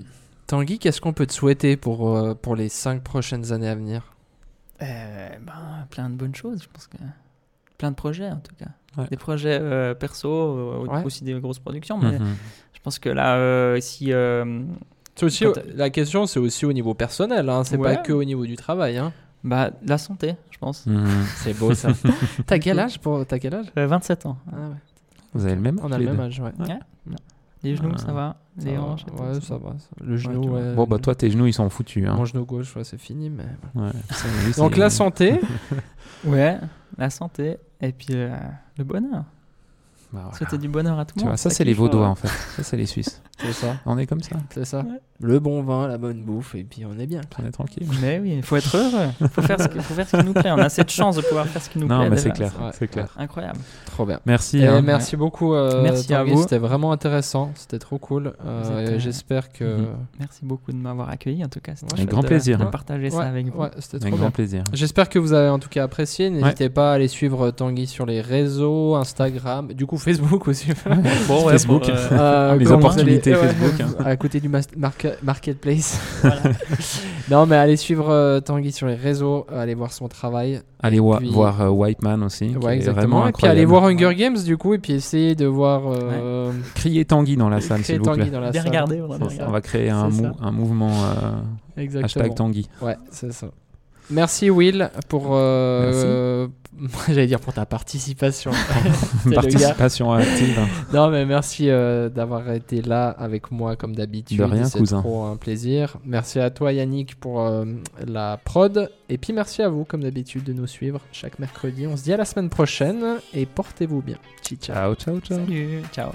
Tanguy, qu'est-ce qu'on peut te souhaiter pour, euh, pour les 5 prochaines années à venir?
Euh, ben, plein de bonnes choses, je pense que. Plein de projets, en tout cas.
Ouais.
Des projets euh, perso, euh,
Ouais.
aussi des grosses productions. Mais
Mhm.
je pense que là, euh, si. euh,
C'est aussi,
Quand-
la question, c'est aussi au niveau personnel, hein, c'est
Ouais.
pas que au niveau du travail. Hein.
Bah, la santé, je pense.
Mhm.
C'est beau ça. T'as quel âge pour T'as quel âge?
Euh, 27 ans.
Ah ouais.
Vous avez le même
On a le même
deux
âge, ouais.
Les genoux,
Ah.
ça va.
Ça
Les hanches.
ouais,
ça va.
Le genou, ouais.
Bon, bah toi, tes genoux, ils sont foutus. Hein.
Mon genou gauche, ouais, c'est fini. Mais...
Ouais,
Donc la santé,
Ouais, la santé et puis euh, le bonheur.
Bah, voilà.
Souhaiter du bonheur à tout le monde.
vois, ça, c'est les Vaudois,
euh,
en fait. Ça, c'est les Suisses.
C'est ça.
On est comme ça.
C'est ça.
Ouais.
Le bon vin, la bonne bouffe, et puis on est bien.
On est tranquille.
Mais oui, il faut être heureux. Il faut, faire ce qui- faut faire ce qui nous plaît. On a cette chance de pouvoir faire ce qui nous
Non,
plaît.
mais
déjà.
c'est clair. C'est clair.
Incroyable.
Trop bien.
Merci.
Et
hein.
merci beaucoup. euh,
Merci à
Tanguy,
vous.
C'était vraiment intéressant. C'était trop cool. Euh, J'espère que.
Mhm.
Merci beaucoup de m'avoir accueilli. En tout cas, c'était
Avec
grand
de-
plaisir.
de
Ouais.
partager ça avec vous.
ouais, c'était trop
Avec grand plaisir.
J'espère que vous avez en tout cas apprécié. N'hésitez pas à aller suivre Tanguy sur les réseaux, Instagram, du coup Facebook aussi.
Bon,
Facebook.
euh,
Euh,
Les opportunités Facebook, hein.
À côté du marketplace.
voilà.
non, mais allez suivre euh, Tanguy sur les réseaux, allez voir son travail.
Allez wa-
puis-
voir euh, White Man aussi. qui
Ouais,
est
exactement.
vraiment
Et puis allez voir Hunger Games du coup, et puis essayez de voir. euh,
Criez Tanguy dans la salle, s'il vous
Tanguy
plaît.
dans la salle.
on va
On créer un, mou- un mouvement euh,
Exactement.
hashtag Tanguy.
Ouais, c'est ça. Merci Will pour. euh, J'allais dire pour ta participation.
Participation active.
non, mais merci euh, d'avoir été là avec moi comme d'habitude.
De rien,
C'est
cousin.
trop un plaisir. Merci à toi Yannick pour euh, la prod. Et puis merci à vous comme d'habitude de nous suivre chaque mercredi. On se dit à la semaine prochaine et portez-vous bien. Ciao, ciao.
Ciao, ciao, ciao.
Salut, ciao.